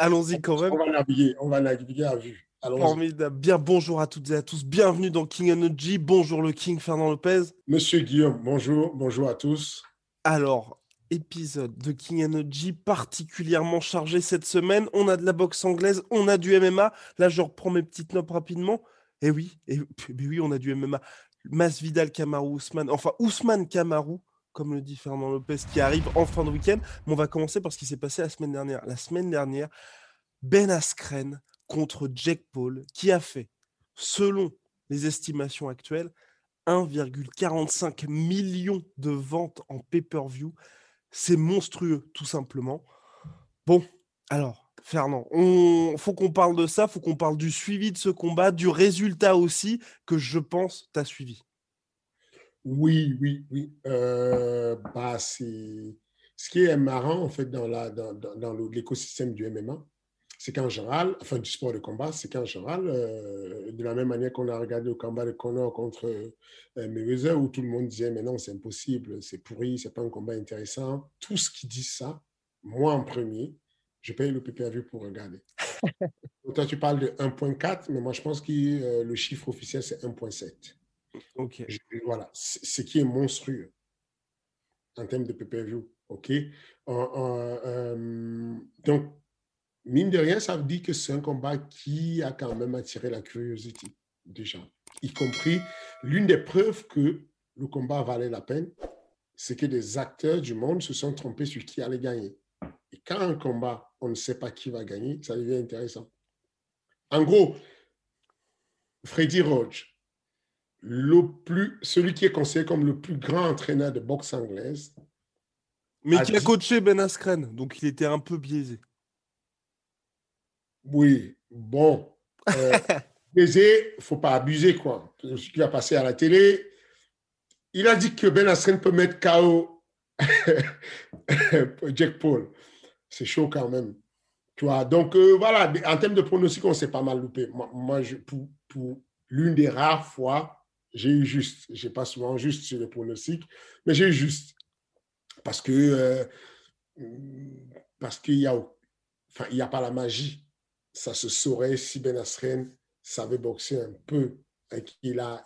Allons-y quand même. On va naviguer, on va naviguer à vue. Formidable. Bien, bonjour à toutes et à tous. Bienvenue dans King Energy. Bonjour le King Fernand Lopez. Monsieur Guillaume, bonjour, bonjour à tous. Alors, épisode de King Energy particulièrement chargé cette semaine. On a de la boxe anglaise, on a du MMA. Là, je reprends mes petites notes rapidement. Et oui, et mais oui, on a du MMA. Masvidal, Kamaru, Ousmane, enfin Ousmane Kamaru, comme le dit Fernand Lopez, qui arrive en fin de week-end. Mais on va commencer par ce qui s'est passé la semaine dernière. La semaine dernière, Ben Askren contre Jake Paul, qui a fait, selon les estimations actuelles, 1,45 million de ventes en pay-per-view. C'est monstrueux, tout simplement. Bon, alors, Fernand, on faut qu'on parle de ça, faut qu'on parle du suivi de ce combat, du résultat aussi, que je pense tu as suivi. Oui, oui, oui. Euh, bah, c'est... Ce qui est marrant, en fait, dans, la, dans, dans, dans le- l'écosystème du MMA, c'est qu'en général, enfin du sport de combat, c'est qu'en général, euh, de la même manière qu'on a regardé le combat de Conor contre euh, Mayweather, où tout le monde disait, mais non, c'est impossible, c'est pourri, c'est pas un combat intéressant. Tout ce qui dit ça, moi en premier, je paye le PPV pour regarder. Donc, toi, tu parles de 1.4, mais moi, je pense que euh, le chiffre officiel, c'est 1.7. Voilà, ce qui est monstrueux en termes de pay-per-view. OK? En, euh, donc, mine de rien, ça veut dire que c'est un combat qui a quand même attiré la curiosité des gens. Y compris, l'une des preuves que le combat valait la peine, c'est que des acteurs du monde se sont trompés sur qui allait gagner. Et quand un combat, on ne sait pas qui va gagner, ça devient intéressant. En gros, Freddy Roach, le plus, celui qui est considéré comme le plus grand entraîneur de boxe anglaise, Mais a qui a coaché Ben Askren, donc il était un peu biaisé. oui, bon, euh, baiser, faut pas abuser, quoi. Ce qui a passé à la télé, il a dit que Ben Askren peut mettre KO Jack Paul. C'est chaud quand même. Tu vois, donc euh, voilà, en termes de pronostic, on s'est pas mal loupé. Moi, moi, je, pour, pour l'une des rares fois, j'ai eu juste. J'ai pas souvent juste sur les pronostics, mais j'ai eu juste. Parce que euh, parce qu'il y a, enfin, a pas la magie. Ça se saurait si Ben Askren savait boxer un peu. A, il a,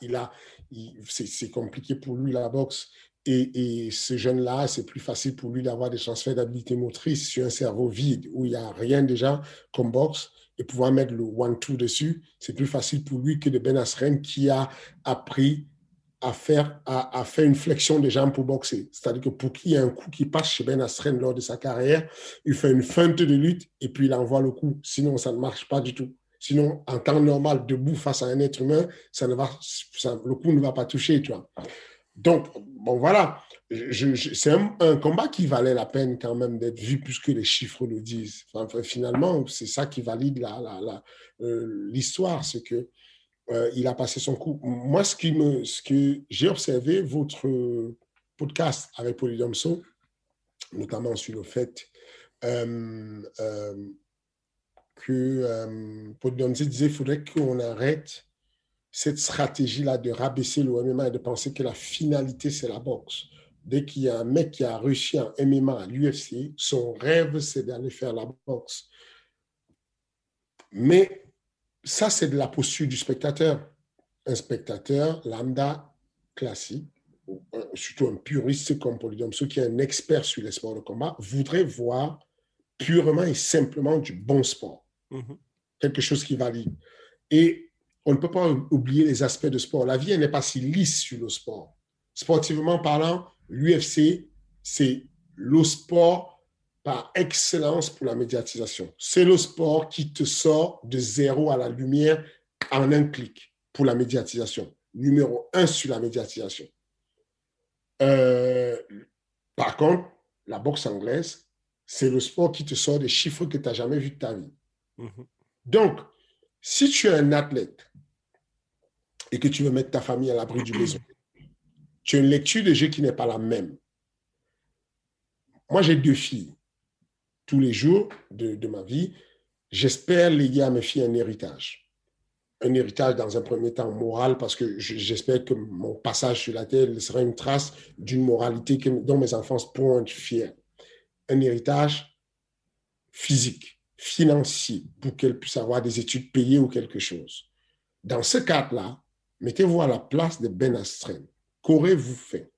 il- c'est c'est compliqué pour lui la boxe. Et, et ce jeune-là, c'est plus facile pour lui d'avoir des transferts d'habilité motrice sur un cerveau vide où il n'y a rien déjà comme boxe et pouvoir mettre le one-two dessus, c'est plus facile pour lui que de Ben Askren qui a appris à faire, à, faire une flexion des jambes pour boxer. C'est-à-dire que pour qu'il y ait un coup qui passe chez Ben Askren lors de sa carrière, il fait une feinte de lutte et puis il envoie le coup. Sinon, ça ne marche pas du tout. Sinon, en temps normal, debout face à un être humain, ça ne va, le coup ne va pas toucher, tu vois. Donc, bon, voilà. C'est un, combat qui valait la peine quand même d'être vu puisque les chiffres le disent. Finalement, c'est ça qui valide euh, l'histoire, c'est que euh, il a passé son coup. Moi, ce, qui me, ce que j'ai observé, votre podcast avec Polydomso, notamment sur le fait euh, que disait qu'il faudrait qu'on arrête cette stratégie-là de rabaisser le MMA et de penser que la finalité, c'est la boxe. Dès qu'il y a un mec qui a réussi en MMA à l'UFC, son rêve, c'est d'aller faire la boxe. Mais ça, c'est de la posture du spectateur. Un spectateur lambda classique, un- surtout un puriste comme Polydomso, qui est un expert sur les sports de combat, voudrait voir purement et simplement du bon sport. Mhm. Quelque chose qui valide. Et on ne peut pas oublier les aspects de sport. La vie, elle n'est pas si lisse sur le sport. Sportivement parlant, l'UFC, c'est le sport par excellence pour la médiatisation. C'est le sport qui te sort de zéro à la lumière en un clic pour la médiatisation. Numéro un sur la médiatisation. Euh, par contre, la boxe anglaise, c'est le sport qui te sort des chiffres que tu n'as jamais vus de ta vie. Mhm. Donc, si tu es un athlète et que tu veux mettre ta famille à l'abri du besoin, tu as une lecture de jeu qui n'est pas la même. Moi, j'ai deux filles. Tous les jours de, ma vie, j'espère léguer à mes filles un héritage. Un héritage dans un premier temps moral, parce que j'espère que mon passage sur la terre sera une trace d'une moralité dont mes enfants pourront être fiers. Un héritage physique, financier, pour qu'elles puissent avoir des études payées ou quelque chose. Dans ce cadre-là, mettez-vous à la place de Ben Astren qu'aurez-vous fait?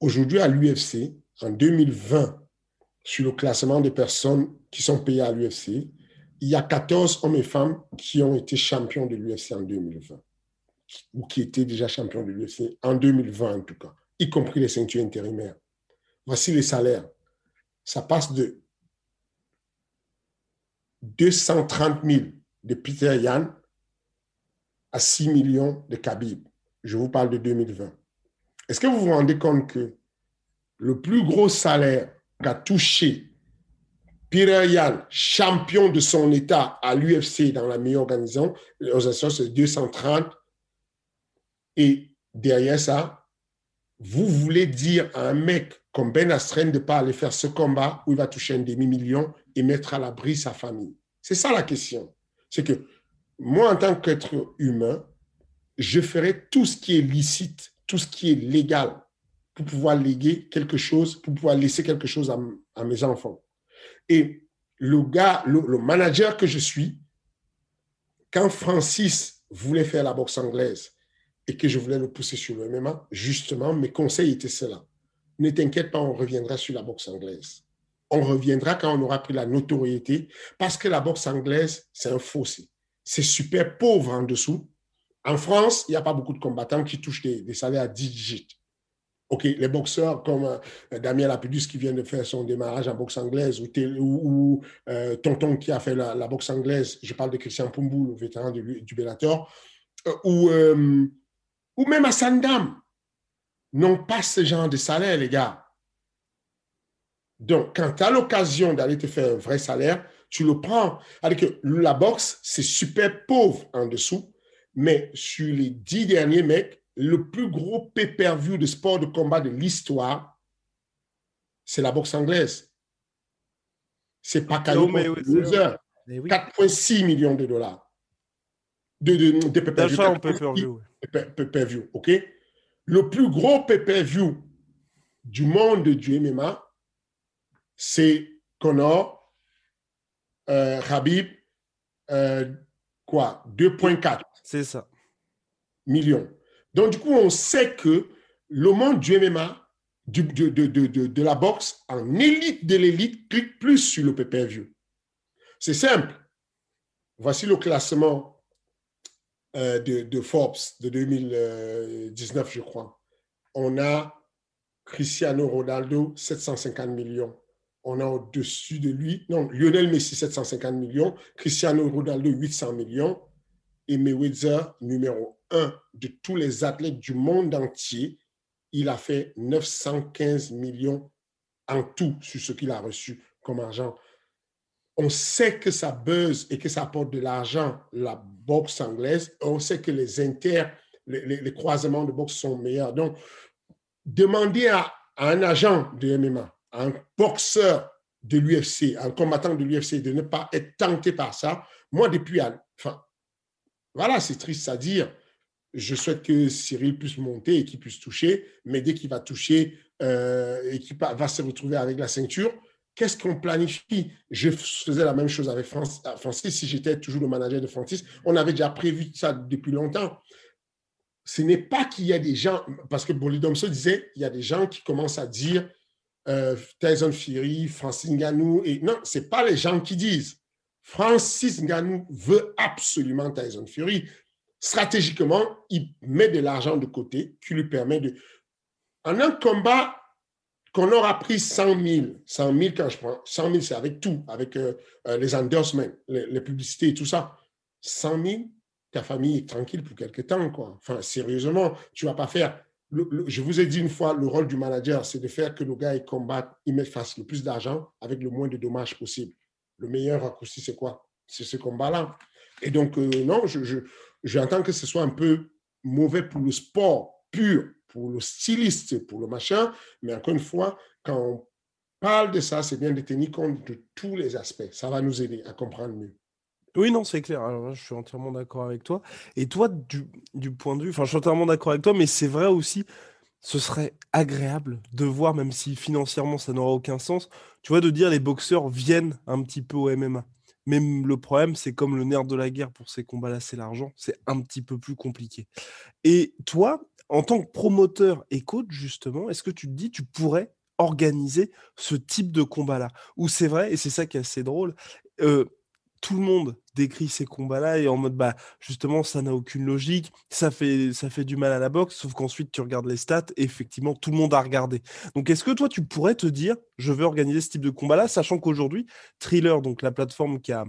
Aujourd'hui, à l'UFC, en 2020, sur le classement des personnes qui sont payées à l'UFC, il y a 14 hommes et femmes qui ont été champions de l'UFC en 2020, ou qui étaient déjà champions de l'UFC en 2020 en tout cas, y compris les ceintures intérimaires. Voici les salaires. Ça passe de 230 000 de Peter Yan à 6 millions de Khabib. Je vous parle de 2020. Est-ce que vous vous rendez compte que le plus gros salaire qu'a touché Peter Yan, champion de son État à l'UFC dans la meilleure organisation, c'est 230. Et derrière ça, vous voulez dire à un mec comme Ben Astren de ne pas aller faire ce combat où il va toucher un demi-million et mettre à l'abri sa famille. C'est ça la question. C'est que moi, en tant qu'être humain, je ferai tout ce qui est licite, tout ce qui est légal pour pouvoir léguer quelque chose, pour pouvoir laisser quelque chose à, mes enfants. Et le gars, le, manager que je suis, quand Francis voulait faire la boxe anglaise et que je voulais le pousser sur le MMA, justement, mes conseils étaient cela. Ne t'inquiète pas, on reviendra sur la boxe anglaise. On reviendra quand on aura pris la notoriété, parce que la boxe anglaise, c'est un fossé. C'est super pauvre en dessous. En France, il n'y a pas beaucoup de combattants qui touchent des, salaires à 10 digits. OK, les boxeurs comme euh, Damien Lapidus qui vient de faire son démarrage en boxe anglaise ou, euh, Tonton qui a fait la, boxe anglaise, je parle de Christian Pumbou, le vétéran du, Bellator, euh, ou, ou même à Sandam, n'ont pas ce genre de salaire, les gars. Donc, quand tu as l'occasion d'aller te faire un vrai salaire, tu le prends. Alors que la boxe, c'est super pauvre en dessous. Mais sur les dix derniers mecs, le plus gros pay-per-view de sport de combat de l'histoire, c'est la boxe anglaise. C'est pas Caillou 4,6 millions de dollars de, de, de pay-per-view. Pay-per-view, OK? Le plus gros pay-per-view du monde du MMA, c'est Connor, euh, Habib, euh, quoi, 2,4. C'est ça. Millions. Donc, du coup, on sait que le monde du MMA, du, de, de, de, de, la boxe, en élite de l'élite, clique plus sur le pay-per-view. C'est simple. Voici le classement euh, de, Forbes de 2019, je crois. On a Cristiano Ronaldo, 750 millions. On a au-dessus de lui, non, Lionel Messi, 750 millions. Cristiano Ronaldo, 800 millions et Mayweather, numéro un de tous les athlètes du monde entier, il a fait 915 millions en tout sur ce qu'il a reçu comme argent. On sait que ça buzz et que ça apporte de l'argent, la boxe anglaise. On sait que les inter, les, croisements de boxe sont meilleurs. Donc, demandez à, un agent de MMA, un boxeur de l'UFC, un combattant de l'UFC de ne pas être tenté par ça. Moi, depuis, enfin, voilà, c'est triste à dire. Je souhaite que Cyril puisse monter et qu'il puisse toucher, mais dès qu'il va toucher euh, et qu'il va se retrouver avec la ceinture, qu'est-ce qu'on planifie? Je faisais la même chose avec Francis. Si j'étais toujours le manager de Francis, on avait déjà prévu ça depuis longtemps. Ce n'est pas qu'il y a des gens, parce que se disait, il y a des gens qui commencent à dire euh, Tyson Fury, Francis Ngannou, et non, ce n'est pas les gens qui disent. Francis Ngannou veut absolument Tyson Fury. Stratégiquement, il met de l'argent de côté qui lui permet de, en un combat qu'on aura pris 100 000, 100 000 quand je prends, 100 000 c'est avec tout, avec euh, euh, les endorsements, les, publicités et tout ça. 100 000, ta famille est tranquille pour quelque temps, quoi. Enfin, sérieusement, tu vas pas faire. Je vous ai dit une fois, le rôle du manager, c'est de faire que nos gars ils combattent, ils mettent face le plus d'argent avec le moins de dommages possible. Le meilleur raccourci, c'est quoi? C'est ce combat-là. Et donc, euh, non, je, je, j'entends que ce soit un peu mauvais pour le sport pur, pour le styliste, pour le machin. Mais encore une fois, quand on parle de ça, c'est bien de tenir compte de tous les aspects. Ça va nous aider à comprendre mieux. Oui, non, c'est clair. Je suis entièrement d'accord avec toi. Et toi, du, point de vue, enfin, je suis entièrement d'accord avec toi, mais c'est vrai aussi, ce serait agréable de voir, même si financièrement ça n'aura aucun sens, tu vois, de dire les boxeurs viennent un petit peu au MMA. Mais le problème, c'est comme le nerf de la guerre pour ces combats-là, c'est l'argent, c'est un petit peu plus compliqué. Et toi, en tant que promoteur et coach, justement, est-ce que tu te dis, tu pourrais organiser ce type de combat-là? Ou c'est vrai, et c'est ça qui est assez drôle, tout le monde décrit ces combats-là et en mode bah justement ça n'a aucune logique, ça fait du mal à la boxe, sauf qu'ensuite tu regardes les stats et effectivement tout le monde a regardé. Donc est-ce que toi tu pourrais te dire je veux organiser ce type de combat-là, sachant qu'aujourd'hui Thriller, donc la plateforme qui a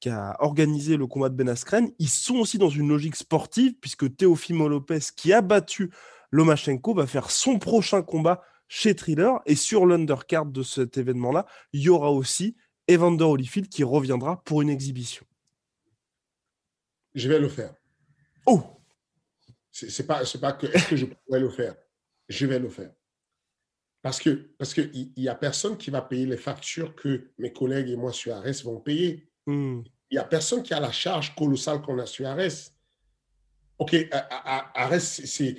qui a organisé le combat de Ben Askren, ils sont aussi dans une logique sportive puisque Teofimo Lopez qui a battu Lomachenko va faire son prochain combat chez Thriller et sur l'undercard de cet événement-là, il y aura aussi Evander Holyfield qui reviendra pour une exhibition. Je vais le faire. Oh C'est pas, pas que est-ce que je pourrais le faire? Je vais le faire. Parce que parce qu'il n'y a personne qui va payer les factures que mes collègues et moi sur Ares vont payer. Hmm. Il n'y a personne qui a la charge colossale qu'on a sur Ares. OK, Ares, c'est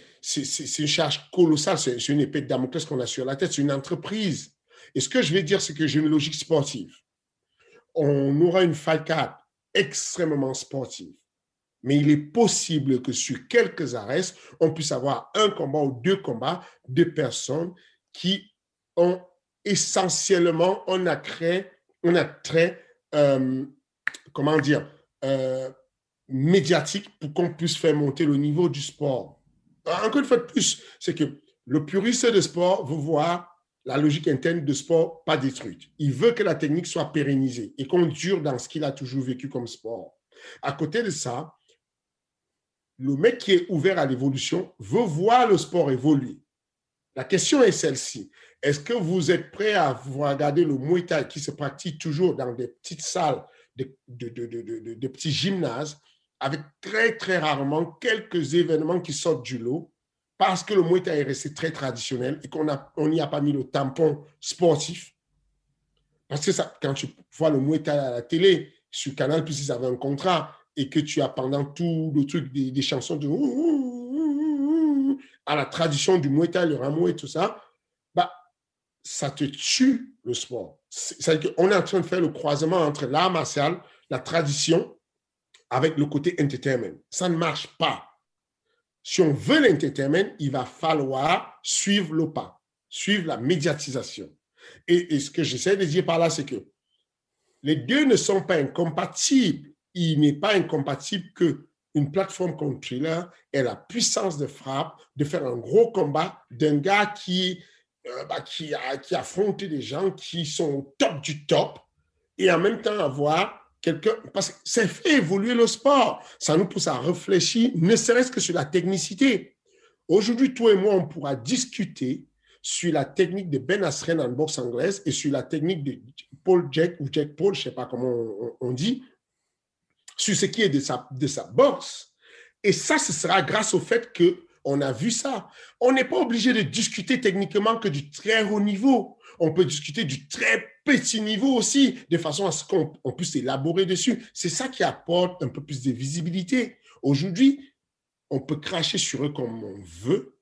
une charge colossale, c'est une épée de Damoclès qu'on a sur la tête, c'est une entreprise. Et ce que je vais dire, c'est que j'ai une logique sportive on aura une fight extrêmement sportive. Mais il est possible que sur quelques arrêts, on puisse avoir un combat ou deux combats de personnes qui ont essentiellement un attrait, un attrait euh, comment dire, euh, médiatique pour qu'on puisse faire monter le niveau du sport. Encore une fois de plus, c'est que le puriste de sport veut voir la logique interne de sport pas détruite. Il veut que la technique soit pérennisée et qu'on dure dans ce qu'il a toujours vécu comme sport. À côté de ça, le mec qui est ouvert à l'évolution veut voir le sport évoluer. La question est celle-ci. Est-ce que vous êtes prêt à regarder le Muay Thai qui se pratique toujours dans des petites salles, de, de petits gymnases, avec très, très rarement quelques événements qui sortent du lot parce que le Muay Thai est resté très traditionnel et qu'on n'y a pas mis le tampon sportif. Parce que quand tu vois le Muay Thai à la télé, sur Canal, puis ils avaient un contrat et que tu as pendant tout le truc des, chansons de à la tradition du Muay Thai, le rameau et tout ça, bah, ça te tue le sport. C'est qu'on est en train de faire le croisement entre l'art martial, la tradition, avec le côté entertainment. Ça ne marche pas. Si on veut l'entertainment, il va falloir suivre le pas, suivre la médiatisation. Et, ce que j'essaie de dire par là, c'est que les deux ne sont pas incompatibles. Il n'est pas incompatible que une plateforme comme Thriller ait la puissance de frappe de faire un gros combat d'un gars qui, euh, bah, qui, a, qui affronte des gens qui sont au top du top et en même temps avoir parce que ça fait évoluer le sport. Ça nous pousse à réfléchir, ne serait-ce que sur la technicité. Aujourd'hui, toi et moi, on pourra discuter sur la technique de Ben Askren en boxe anglaise et sur la technique de Paul Jack ou Jack Paul, je ne sais pas comment on, dit, sur ce qui est de sa, de sa boxe. Et ça, ce sera grâce au fait que on a vu ça. On n'est pas obligé de discuter techniquement que du très haut niveau. On peut discuter du très petit niveau aussi, de façon à ce qu'on puisse élaborer dessus. C'est ça qui apporte un peu plus de visibilité. Aujourd'hui, on peut cracher sur eux comme on veut,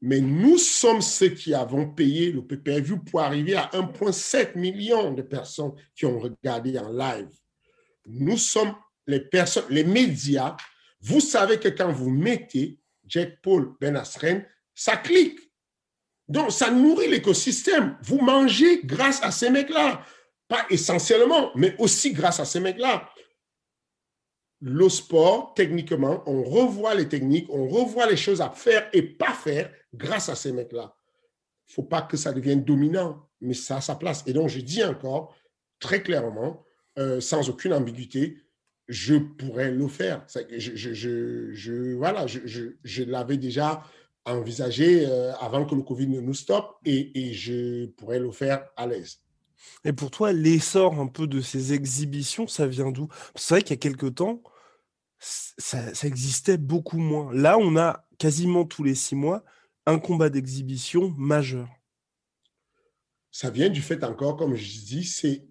mais nous sommes ceux qui avons payé le PPV pour arriver à 1,7 million de personnes qui ont regardé en live. Nous sommes les personnes, les médias. Vous savez que quand vous mettez Jack Paul Ben Asren, ça clique. Donc, ça nourrit l'écosystème. Vous mangez grâce à ces mecs-là. Pas essentiellement, mais aussi grâce à ces mecs-là. Le sport, techniquement, on revoit les techniques, on revoit les choses à faire et pas faire grâce à ces mecs-là. il ne faut pas que ça devienne dominant, mais ça a sa place. Et donc, je dis encore très clairement, euh, sans aucune ambiguïté, je pourrais le faire. Je, je, je, voilà, je, l'avais déjà envisagé euh, avant que le Covid ne nous stoppe et, et je pourrais le faire à l'aise. Et pour toi, l'essor un peu de ces exhibitions, ça vient d'où? C'est vrai qu'il y a quelques temps, ça, ça, existait beaucoup moins. Là, on a quasiment tous les six mois un combat d'exhibition majeur. Ça vient du fait encore, comme je dis, c'est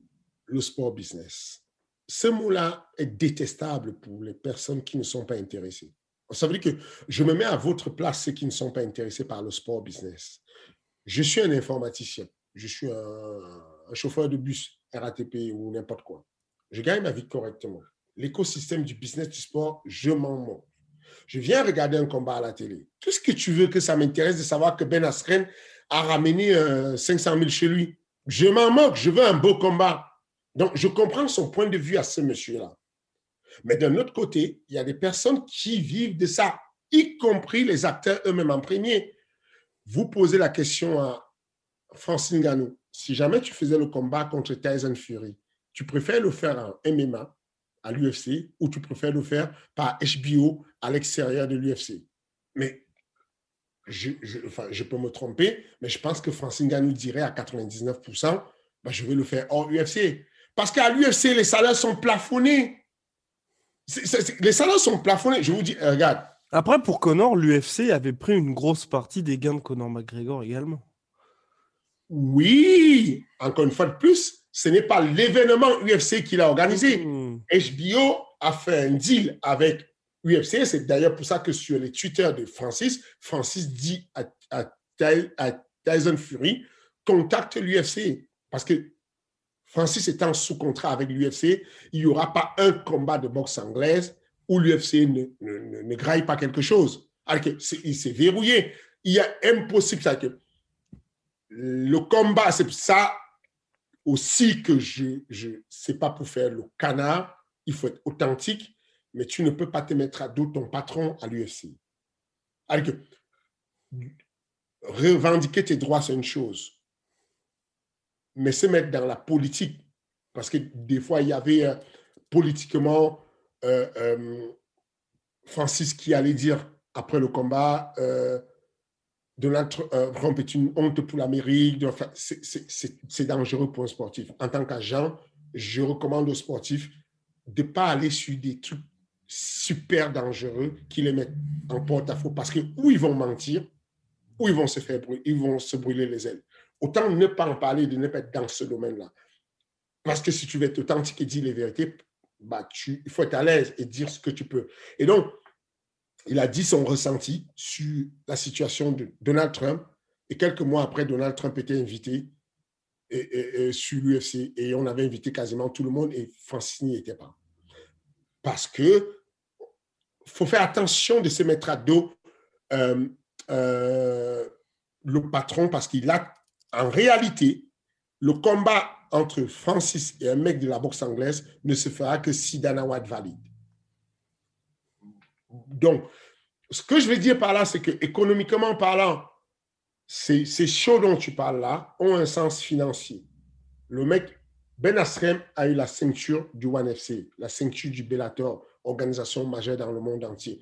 le sport business. Ce mot-là est détestable pour les personnes qui ne sont pas intéressées. Ça veut dire que je me mets à votre place ceux qui ne sont pas intéressés par le sport business. Je suis un informaticien, je suis un, chauffeur de bus, RATP ou n'importe quoi. Je gagne ma vie correctement. L'écosystème du business du sport, je m'en moque. Je viens regarder un combat à la télé. Tout ce que tu veux que ça m'intéresse de savoir que Ben Askren a ramené 500 euh, 000 chez lui? Je m'en moque, je veux un beau combat. Donc, je comprends son point de vue à ce monsieur-là. Mais d'un autre côté, il y a des personnes qui vivent de ça, y compris les acteurs eux-mêmes en premier. Vous posez la question à Francine Ganou. Si jamais tu faisais le combat contre Tyson Fury, tu préfères le faire en MMA à l'UFC ou tu préfères le faire par HBO à l'extérieur de l'UFC Mais je, peux me tromper, mais je pense que Francine Ganou dirait à 99%, bah, je vais le faire hors UFC. Parce qu'à l'UFC, les salaires sont plafonnés. les salaires sont plafonnés. Je vous dis, euh, regarde. Après, pour Connor, l'UFC avait pris une grosse partie des gains de Connor McGregor également. Oui, encore une fois de plus, ce n'est pas l'événement UFC qu'il a organisé. HBO hmm. a fait un deal avec UFC. C'est d'ailleurs pour ça que sur les Twitter de Francis, Francis dit à, à, Tyson Fury, contacte l'UFC. Parce que Francis étant sous contrat avec l'UFC, il n'y aura pas un combat de boxe anglaise où l'UFC ne, ne, graille pas quelque chose. Alors il s'est verrouillé. Il est impossible ça que le combat, c'est ça aussi que je, je c'est pas pour faire le canard, il faut être authentique, mais tu ne peux pas te mettre à dos ton patron à l'UFC. Alors revendiquer tes droits, c'est une chose, mais se mettre dans la politique, parce que des fois, il y avait euh, politiquement euh, euh, Francis qui allait dire après le combat, Donald Trump est une honte pour l'Amérique. Enfin, c'est dangereux pour un sportif. En tant qu'agent, je recommande aux sportifs de ne pas aller sur des trucs super dangereux qui les mettent en porte-à-faux parce que où ils vont mentir, ou ils vont se faire ils vont se brûler les ailes. Autant ne pas en parler, de ne pas être dans ce domaine-là. Parce que si tu veux être authentique et dire les vérités, bah, tu, il faut être à l'aise et dire ce que tu peux. Et donc, il a dit son ressenti sur la situation de Donald Trump. Et quelques mois après, Donald Trump était invité sur l'UFC. Et on avait invité quasiment tout le monde et Francis n'y était pas. Parce que faut faire attention de se mettre à dos euh, euh, le patron parce qu'il a, en réalité, le combat entre Francis et un mec de la boxe anglaise ne se fera que si Dana White valide. Donc, ce que je veux dire par là, c'est que économiquement parlant, ces, ces shows dont tu parles là ont un sens financier. Le mec, Ben Asrem a eu la ceinture du One FC, la ceinture du Bellator, organisation majeure dans le monde entier.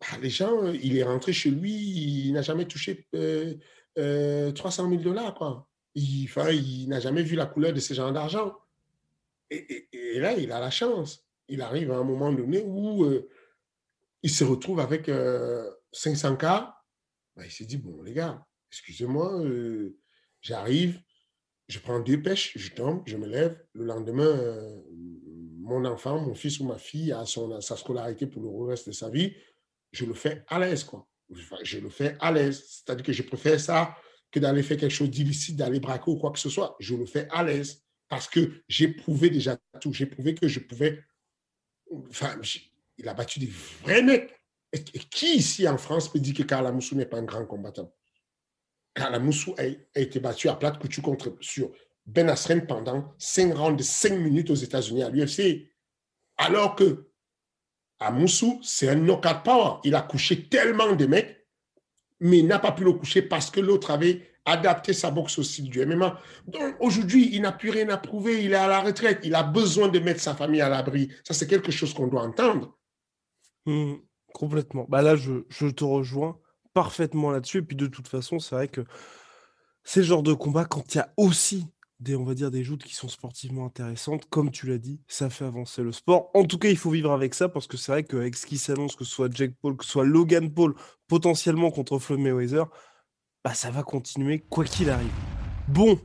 Bah, les gens, il est rentré chez lui, il n'a jamais touché 300 euh, 000 euh, dollars, quoi. Il, il n'a jamais vu la couleur de ce genre d'argent. Et, là, il a la chance. Il arrive à un moment donné où euh, il se retrouve avec 500K. Euh, ben, il s'est dit, bon, les gars, excusez-moi, j'arrive, je prends deux pêches, je tombe, je me lève. Le lendemain, mon enfant, mon fils ou ma fille a son, sa scolarité pour le reste de sa vie. Je le fais à l'aise, quoi. Je le fais à l'aise. C'est-à-dire que je préfère ça que d'aller faire quelque chose d'illicite, d'aller braquer ou quoi que ce soit. Je le fais à l'aise parce que j'ai prouvé déjà tout. J'ai prouvé que je pouvais. Enfin, il a battu des vrais mecs. Qui ici en France peut dire que Karla Moussou n'est pas un grand combattant? Karla Moussou a, été battu à plate couture contre, sur Ben Asren pendant 5 rounds de 5 minutes aux États-Unis à l'UFC. Alors que à Moussou, c'est un knockout power. Il a couché tellement de mecs mais n'a pas pu le coucher parce que l'autre avait adapté sa boxe au style du MMA. Donc aujourd'hui, il n'a plus rien à prouver, il est à la retraite, il a besoin de mettre sa famille à l'abri. Ça, c'est quelque chose qu'on doit entendre. Mmh, complètement. Bah là, je, je te rejoins parfaitement là-dessus. Et puis de toute façon, c'est vrai que c'est le genre de combat quand il y a aussi des, on va dire, des joutes qui sont sportivement intéressantes, comme tu l'as dit, ça fait avancer le sport. En tout cas, il faut vivre avec ça parce que c'est vrai qu'avec ce qui s'annonce, que ce soit Jake Paul, que ce soit Logan Paul, potentiellement contre Floyd Mayweather, bah, ça va continuer quoi qu'il arrive. Bon,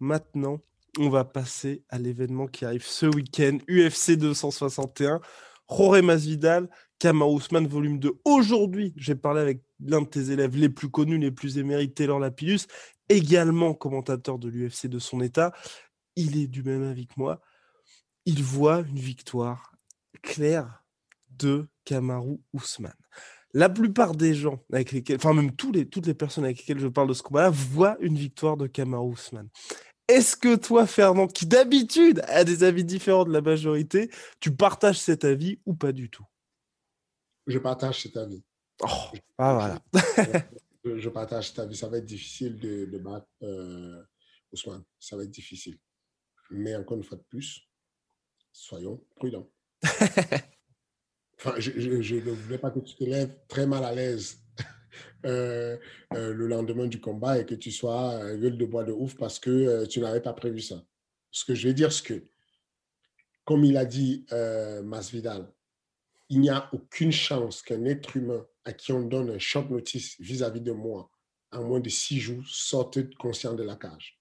maintenant, on va passer à l'événement qui arrive ce week-end, UFC 261. Jorge Masvidal, Kama Ousmane, volume 2. Aujourd'hui, j'ai parlé avec l'un de tes élèves les plus connus, les plus émérites, Taylor Lapillus, également commentateur de l'UFC de son état. Il est du même avis que moi. Il voit une victoire claire de Kamaru Ousmane. La plupart des gens avec lesquels, enfin même tous les, toutes les personnes avec lesquelles je parle de ce combat-là, voient une victoire de Kamaru Ousmane. Est-ce que toi, Fernand, qui d'habitude a des avis différents de la majorité, tu partages cet avis ou pas du tout? Je partage cet avis. Oh, ah voilà. je partage cet avis. Ça va être difficile de, de battre euh, Ousmane. Ça va être difficile. Mais encore une fois de plus, soyons prudents. enfin, je, ne voulais pas que tu te lèves très mal à l'aise euh, euh, le lendemain du combat et que tu sois gueule de bois de ouf parce que tu n'avais pas prévu ça. Ce que je vais dire, c'est que, comme il a dit Masvidal, il n'y a aucune chance qu'un être humain à qui on donne un short notice vis-à-vis de moi en moins de six jours sorte conscient de la cage.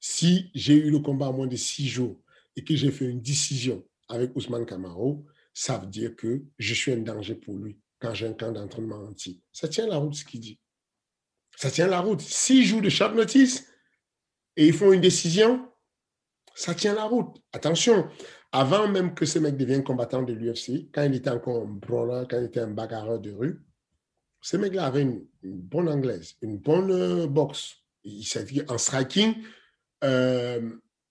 Si j'ai eu le combat en moins de six jours et que j'ai fait une décision avec Ousmane Camaro, ça veut dire que je suis un danger pour lui quand j'ai un camp d'entraînement anti. Ça tient la route ce qu'il dit. Ça tient la route. Six jours de short notice et ils font une décision, ça tient la route. Attention, avant même que ce mec devienne combattant de l'UFC, quand il était encore un brawler, quand il était un bagarreur de rue, ce mec-là avait une, bonne anglaise, une bonne euh, boxe. Il s'est dit en striking, euh,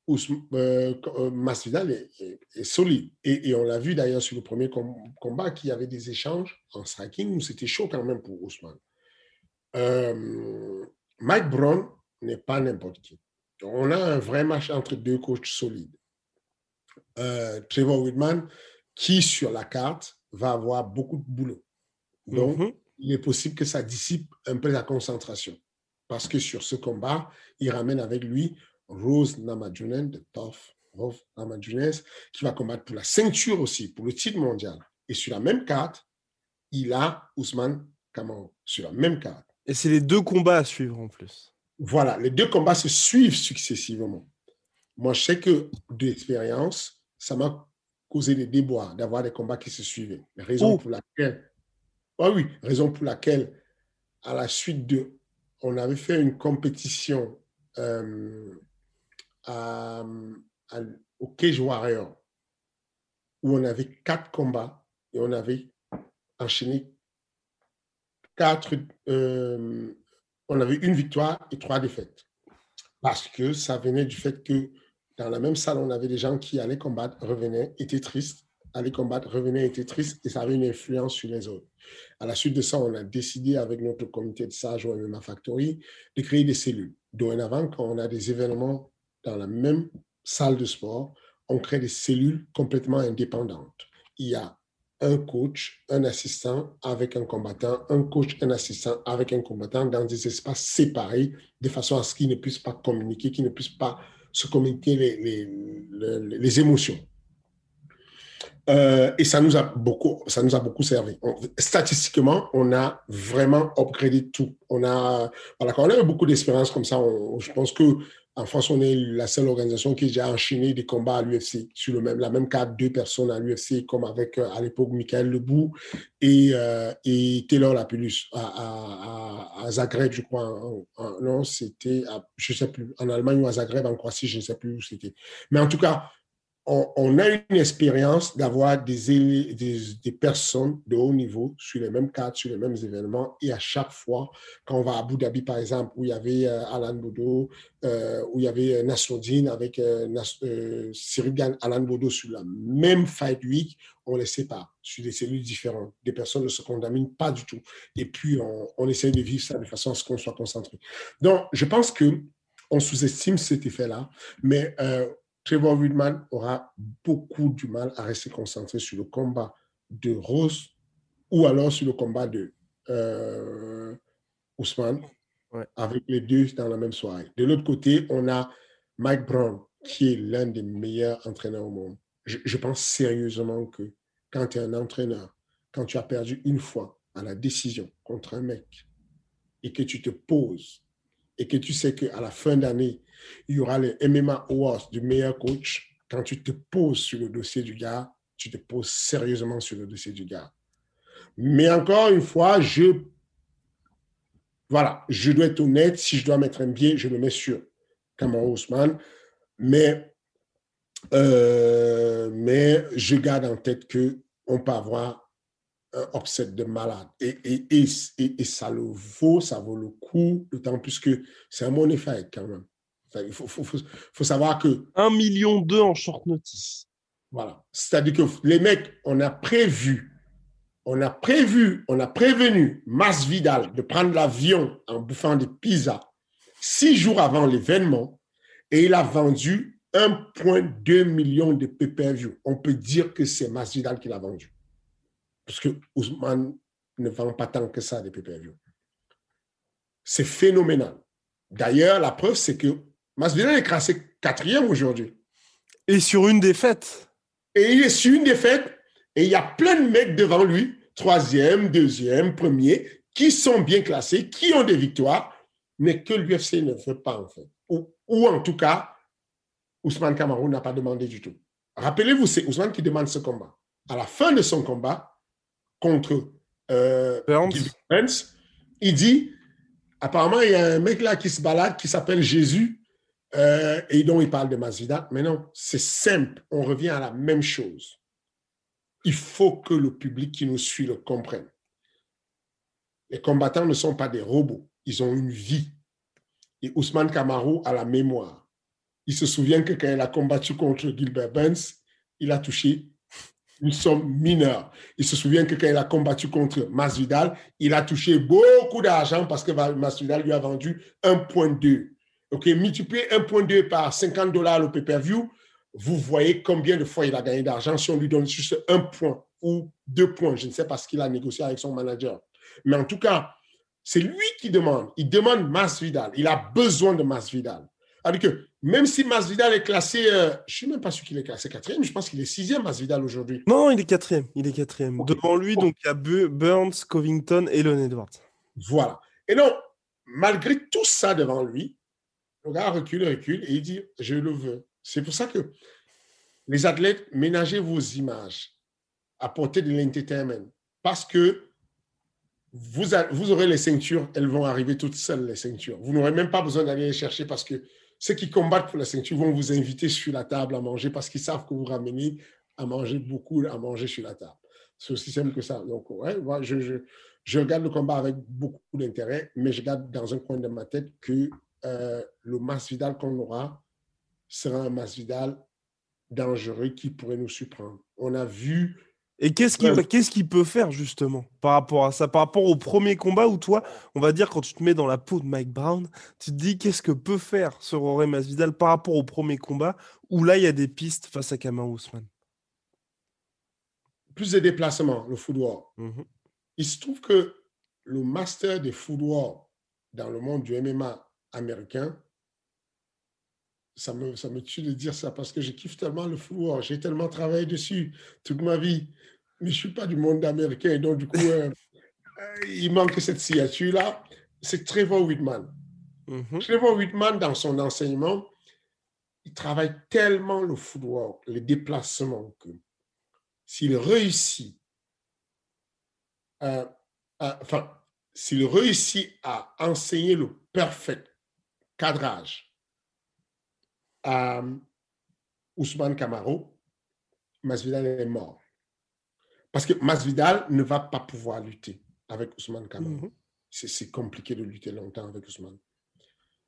euh, euh Masvidal est, solide. Et, on l'a vu d'ailleurs sur le premier combat qu'il y avait des échanges en striking où c'était chaud quand même pour Ousmane. Mike Brown n'est pas n'importe qui. On a un vrai match entre deux coachs solides. Euh, Trevor Whitman, qui sur la carte va avoir beaucoup de boulot. Donc, mhm. il est possible que ça dissipe un peu la concentration. Parce que sur ce combat, il ramène avec lui Rose Namajunen de Tough Rose Namajunen, qui va combattre pour la ceinture aussi, pour le titre mondial. Et sur la même carte, il a Ousmane Kamau, sur la même carte. Et c'est les deux combats à suivre en plus. Voilà, les deux combats se suivent successivement. Moi, je sais que d'expérience, ça m'a causé des déboires d'avoir des combats qui se suivaient. Raison pour laquelle, ah oui, raison pour laquelle, à la suite de, on avait fait une compétition euh, au Cage Warrior où on avait quatre combats et on avait enchaîné quatre, euh, on avait une victoire et trois défaites. Parce que ça venait du fait que dans la même salle, on avait des gens qui allaient combattre, revenaient, étaient tristes, allaient combattre, revenaient, étaient tristes, et ça avait une influence sur les autres. À la suite de ça, on a décidé avec notre comité de sage au MMA Factory de créer des cellules. Dorénavant, quand on a des événements dans la même salle de sport, on crée des cellules complètement indépendantes. Il y a un coach, un assistant avec un combattant, un coach, un assistant avec un combattant dans des espaces séparés de façon à ce qu'ils ne puissent pas communiquer, qu'ils ne puissent pas se communiquer les, les, les, émotions. Euh, et ça nous a beaucoup, ça nous a beaucoup servi. statistiquement, on a vraiment upgradé tout. On a, on a beaucoup d'expérience comme ça, je pense que en France, on est la seule organisation qui a déjà enchaîné des combats à l'UFC sur le même, la même carte, deux personnes à l'UFC, comme avec euh, à l'époque Michael Lebou et, euh, et Taylor Lapulus à, à, Zagreb, je crois. non, c'était, je sais plus, en Allemagne ou à Zagreb, en Croatie, je ne sais plus où c'était. Mais en tout cas, on, a une expérience d'avoir des, des, personnes de haut niveau sur les mêmes cadres, sur les mêmes événements. Et à chaque fois, quand on va à Abu Dhabi, par exemple, où il y avait euh, Alan Bodo, euh, où il y avait euh, Nasruddin avec Cyril Alan Bodo sur la même fight week, on les sépare sur des cellules différentes. Des personnes ne se contaminent pas du tout. Et puis, on, on essaie de vivre ça de façon à ce qu'on soit concentré. Donc, je pense que on sous-estime cet effet-là, mais Trevor Whitman aura beaucoup du mal à rester concentré sur le combat de Rose ou alors sur le combat de euh, Ousmane, avec les deux dans la même soirée. De l'autre côté, on a Mike Brown, qui est l'un des meilleurs entraîneurs au monde. Je, je pense sérieusement que quand tu es un entraîneur, quand tu as perdu une fois à la décision contre un mec et que tu te poses et que tu sais qu'à la fin d'année, il y aura les MMA Awards du meilleur coach, quand tu te poses sur le dossier du gars, tu te poses sérieusement sur le dossier du gars. Mais encore une fois, je, voilà, je dois être honnête. Si je dois mettre un biais, je le mets sur Cameron Ousmane. Mais, euh, mais je garde en tête qu'on peut avoir un upset de malade. Et, et, et, et, ça le vaut, ça vaut le coup, d'autant plus que c'est un money fight quand même. il faut, faut, faut, savoir que... Un million d'eux en short notice. Voilà. C'est-à-dire que les mecs, on a prévu, on a prévu, on a prévenu Vidal de prendre l'avion en bouffant des pizzas six jours avant l'événement et il a vendu 1,2 million de pay-per-view. On peut dire que c'est Vidal qui l'a vendu. Parce que Ousmane ne vend pas tant que ça des pay-per-view. C'est phénoménal. D'ailleurs, la preuve, c'est que Masvidal est classé quatrième aujourd'hui. Et sur une défaite. Et il est sur une défaite. Et il y a plein de mecs devant lui, troisième, deuxième, premier, qui sont bien classés, qui ont des victoires, mais que l'UFC ne veut pas, en fait. Ou, ou en tout cas, Ousmane Kamarou n'a pas demandé du tout. Rappelez-vous, c'est Ousmane qui demande ce combat. À la fin de son combat, contre euh, il dit, apparemment, il y a un mec là qui se balade qui s'appelle Jésus euh, et dont il parle de Masvidal. Mais non, c'est simple, on revient à la même chose. Il faut que le public qui nous suit le comprenne. Les combattants ne sont pas des robots, ils ont une vie. Et Ousmane Kamaru a la mémoire. Il se souvient que quand il a combattu contre Gilbert Burns, il a touché une somme mineure. Il se souvient que quand il a combattu contre Masvidal, il a touché beaucoup d'argent parce que Masvidal lui a vendu 1.2. OK, multipliez 1.2 par 50 dollars au pay-per-view, vous voyez combien de fois il a gagné d'argent si on lui donne juste un point ou deux points. Je ne sais pas ce qu'il a négocié avec son manager. Mais en tout cas, c'est lui qui demande. Il demande Masvidal. Il a besoin de Masvidal. Alors que même si Masvidal est classé, euh, je ne suis même pas sûr qu'il est classé quatrième, je pense qu'il est sixième Masvidal aujourd'hui. Non, il est quatrième. Il est quatrième. Devant lui, donc il y a Burns, Covington et Leon Edwards. Voilà. Et donc, malgré tout ça devant lui, le gars recule, recule et il dit Je le veux. C'est pour ça que les athlètes, ménagez vos images, apportez de l'entertainment. Parce que vous, vous aurez les ceintures, elles vont arriver toutes seules, les ceintures. Vous n'aurez même pas besoin d'aller les chercher parce que ceux qui combattent pour la ceinture vont vous inviter sur la table à manger parce qu'ils savent que vous ramenez à manger beaucoup, à manger sur la table. C'est aussi simple que ça. Donc, ouais, je regarde le combat avec beaucoup d'intérêt, mais je garde dans un coin de ma tête que euh, le Masvidal qu'on aura sera un Masvidal dangereux qui pourrait nous surprendre. On a vu et qu'est-ce qu'il peut faire justement par rapport à ça, par rapport au premier combat où toi, on va dire quand tu te mets dans la peau de Mike Brown, tu te dis qu'est-ce que peut faire ce Rory Masvidal par rapport au premier combat où là il y a des pistes face à Kamau Ousmane. Plus de déplacements, le football. Mmh il se trouve que le master des football dans le monde du MMA américain, ça me, ça me tue de dire ça parce que je kiffe tellement le football. J'ai tellement travaillé dessus toute ma vie. Mais je ne suis pas du monde américain. Donc, du coup, euh, euh, il manque cette signature-là. C'est Trevor Whitman. Mm-hmm. Trevor Whitman, dans son enseignement, il travaille tellement le football, les déplacements, que s'il réussit, enfin, s'il réussit à enseigner le parfait cadrage, à Ousmane Camaro, Masvidal est mort. Parce que Masvidal ne va pas pouvoir lutter avec Ousmane Camaro. Mhm. C'est compliqué de lutter longtemps avec Ousmane.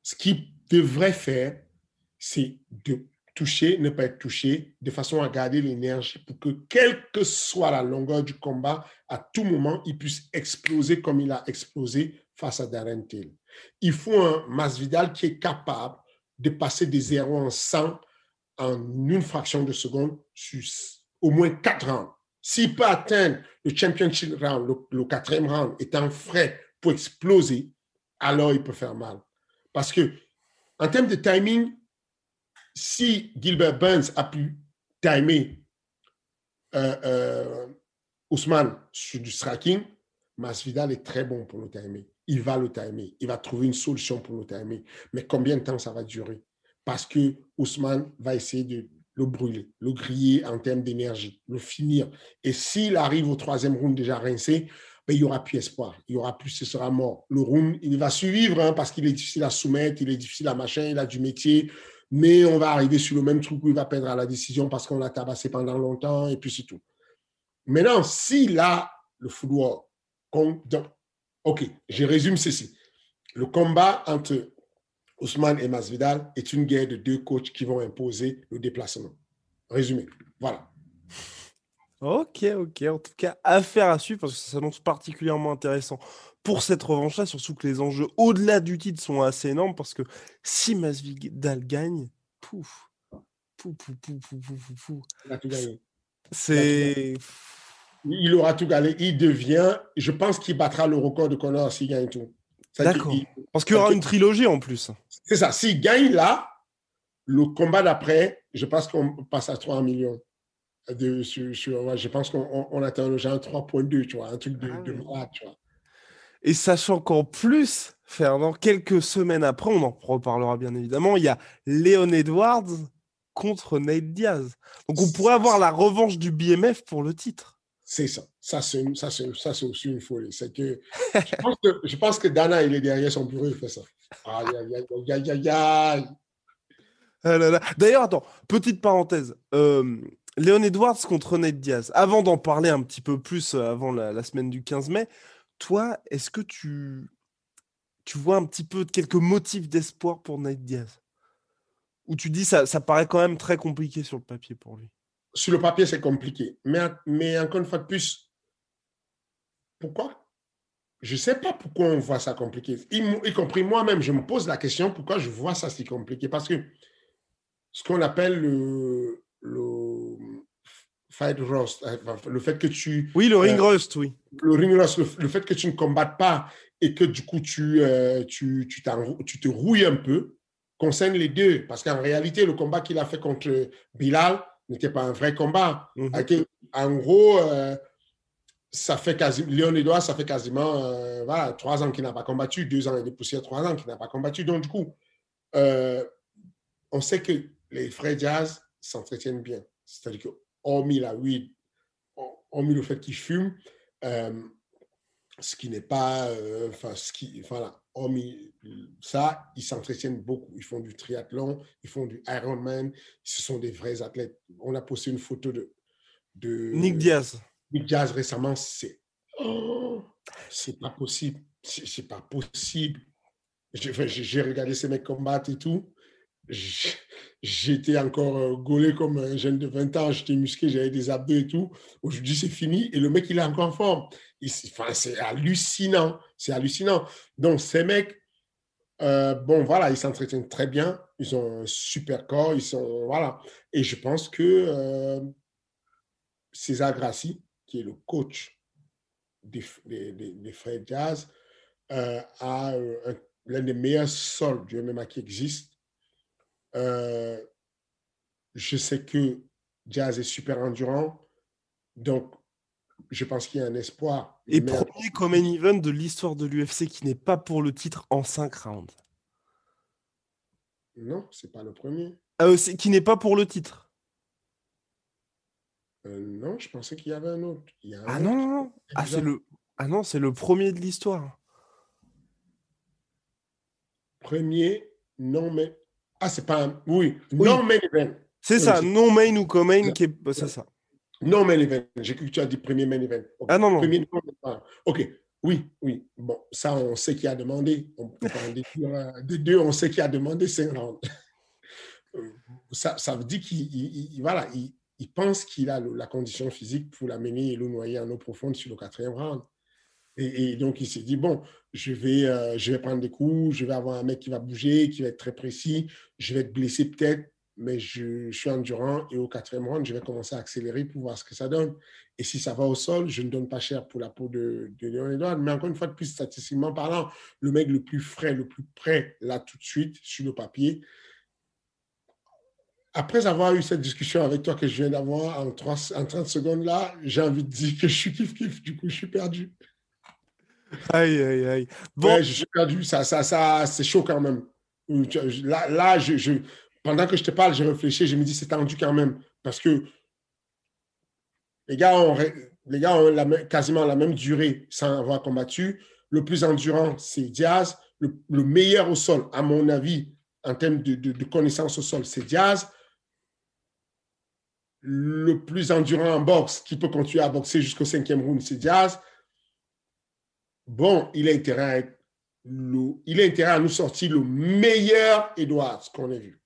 Ce qu'il devrait faire, c'est de toucher, ne pas être touché, de façon à garder l'énergie pour que, quelle que soit la longueur du combat, à tout moment, il puisse exploser comme il a explosé face à Darren Till. Il faut un Masvidal qui est capable de passer des 0 en 100 en une fraction de seconde sur au moins 4 rounds. S'il peut atteindre le championship round, le, quatrième round, étant frais pour exploser, alors il peut faire mal. Parce que, en termes de timing, si Gilbert Burns a pu timer euh, euh, Ousmane sur du striking, Masvidal est très bon pour le timer. Il va le timer. Il va trouver une solution pour le timer. Mais combien de temps ça va durer? Parce que Ousmane va essayer de le brûler, le griller en termes d'énergie, le finir. Et s'il arrive au troisième round déjà rincé, ben, il n'y aura plus espoir. Il y aura plus, ce sera mort. Le round, il va suivre hein, parce qu'il est difficile à soumettre, il est difficile à machin, il a du métier mais on va arriver sur le même truc où il va perdre à la décision parce qu'on l'a tabassé pendant longtemps et puis c'est tout. Maintenant, s'il a le football, ok, je résume ceci. Le combat entre Ousmane et Masvidal est une guerre de deux coachs qui vont imposer le déplacement. Résumé. Voilà. Ok, ok. En tout cas, affaire à suivre parce que ça s'annonce particulièrement intéressant pour cette revanche-là, surtout que les enjeux au-delà du titre sont assez énormes parce que si Masvidal gagne, pouf, pouf, pouf, pouf, pouf, pouf, gagné. C'est. Il aura tout gagné. Il devient, je pense qu'il battra le record de Connor s'il gagne tout. D'accord. Parce qu'il y aura une trilogie en plus. C'est ça. S'il gagne là, le combat d'après, je pense qu'on passe à 3 millions. De, sur, sur, je pense qu'on atteint le genre 3.2, tu vois, un truc de, Ah de oui. malade, tu vois. Et sachant qu'en plus, Fernand, quelques semaines après, on en reparlera bien évidemment, il y a Léon Edwards contre Nate Diaz. Donc on pourrait avoir la revanche du BMF pour le titre. C'est ça. Ça, c'est ça, c'est- ça, c'est aussi une folie. C'est que je, pense que je pense que Dana, il est derrière son bureau, il fait ça. Aïe, aïe, aïe, aïe, aïe, aïe. Ah là là. D'ailleurs, attends, petite parenthèse. Euh, Léon Edwards contre Nate Diaz. Avant d'en parler un petit peu plus euh, avant la, la semaine du 15 mai, toi, est-ce que tu, tu vois un petit peu quelques motifs d'espoir pour Nate Diaz? Ou tu dis ça, ça paraît quand même très compliqué sur le papier pour lui? Sur le papier, c'est compliqué. Mais, mais encore une fois de plus, pourquoi? Je ne sais pas pourquoi on voit ça compliqué. Y, y compris moi-même, je me pose la question pourquoi je vois ça si compliqué? Parce que ce qu'on appelle le, le fight rust, enfin, le fait que tu Oui, le ring Euh, rust, oui. le ring rust, le, le fait que tu ne combattes pas et que du coup tu, euh, tu, tu, tu te rouilles un peu, concerne les deux. Parce qu'en réalité, le combat qu'il a fait contre Bilal n'était pas un vrai combat. Mhm. En gros, euh, ça fait quasi, Léon Edouard, ça fait quasiment euh, voilà, trois ans qu'il n'a pas combattu, deux ans et des poussières, trois ans qu'il n'a pas combattu. Donc, du coup, euh, on sait que les frères Jazz s'entretiennent bien. C'est-à-dire que, hormis la weed, hormis le fait qu'ils fument, ce qui n'est pas, enfin, ce qui, voilà, hormis ça, ils s'entretiennent beaucoup. Ils font du triathlon, ils font du Ironman, ce sont des vrais athlètes. On a posté une photo de, de Nick Diaz. Nick Diaz récemment, c'est oh, c'est pas possible, c'est pas possible. J'ai regardé ces mecs combattre et tout. J'étais encore euh, gaulé comme un jeune de 20 ans, j'étais musclé, j'avais des abdos et tout. Aujourd'hui, c'est fini et le mec, il est encore en forme. Enfin, c'est hallucinant, c'est hallucinant. Donc, ces mecs, euh, bon, voilà, ils s'entretiennent très bien, ils ont un super corps, ils sont, voilà. Et je pense que euh, César Grassi, qui est le coach des, des, frères Jazz, euh, a un- l'un des meilleurs sols du MMA qui existe. Je sais que Jazz est super endurant, donc je pense qu'il y a un espoir. Et Mais- premier Common Event de l'histoire de l'UFC qui n'est pas pour le titre en 5 rounds. Non, c'est pas le premier. Euh, c'est- qui n'est pas pour le titre. Euh, non, je pensais qu'il y avait un autre. Il y a un Ah autre. non, non, non. Ah, c'est le... ah non, c'est le premier de l'histoire. Premier, non, mais. Ah, c'est pas un. Oui, Oui. non main event. C'est ça, non main ou co-main, qui est... Bah, c'est ça. Non main event. J'ai cru que tu as dit premier main event. Ah non, non. Ok, oui, oui. Bon, ça, on sait qui a demandé. On peut de deux, on sait qui a demandé cinq rounds. ça, ça veut dire qu'il voilà, il, il pense qu'il a la condition physique pour l'amener et le noyer en eau profonde sur le quatrième round. Et, donc, il s'est dit, bon, je vais, euh, je vais prendre des coups, je vais avoir un mec qui va bouger, qui va être très précis, je vais être blessé peut-être, mais je, suis endurant et au quatrième round, je vais commencer à accélérer pour voir ce que ça donne. Et si ça va au sol, je ne donne pas cher pour la peau de, de Léon Edouard. Mais encore une fois de plus, statistiquement parlant, le mec le plus frais, le plus prêt, là tout de suite, sur le papier, après avoir eu cette discussion avec toi que je viens d'avoir en, en 30 secondes là, j'ai envie de dire que je suis kiff-kiff, du coup, je suis perdu. Aïe, aïe, aïe. Bon. je suis perdu. Ça, ça, ça, c'est chaud quand même. Là, là je, pendant que je te parle, j'ai réfléchi, je me dis c'est tendu quand même. Parce que les gars ont, les gars ont la, quasiment la même durée sans avoir combattu. Le plus endurant, c'est Diaz. Le, meilleur au sol, à mon avis, en termes de, de, de connaissance au sol, c'est Diaz. Le plus endurant en boxe, qui peut continuer à boxer jusqu'au cinquième round, c'est Diaz bon, il a intérêt à, il a intérêt à nous sortir le meilleur Edwards qu'on ait vu.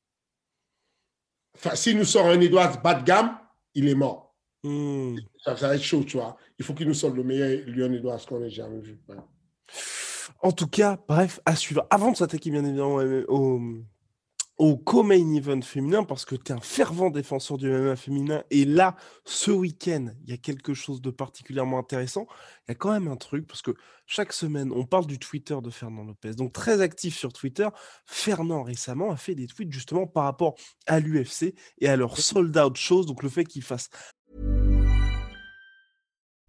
Enfin, s'il nous sort un Edwards bas de gamme, il est mort. Hmm. Ça, va être chaud, tu vois. Il faut qu'il nous sorte le meilleur Lyon Edwards qu'on ait jamais vu. En tout cas, bref, à suivre. Avant de s'attaquer bien évidemment au, au co-main event féminin parce que tu es un fervent défenseur du MMA féminin. Et là, ce week-end, il y a quelque chose de particulièrement intéressant. Il y a quand même un truc parce que chaque semaine, on parle du Twitter de Fernand Lopez. Donc, très actif sur Twitter. Fernand, récemment, a fait des tweets justement par rapport à l'UFC et à leur sold out shows. Donc, le fait qu'il fasse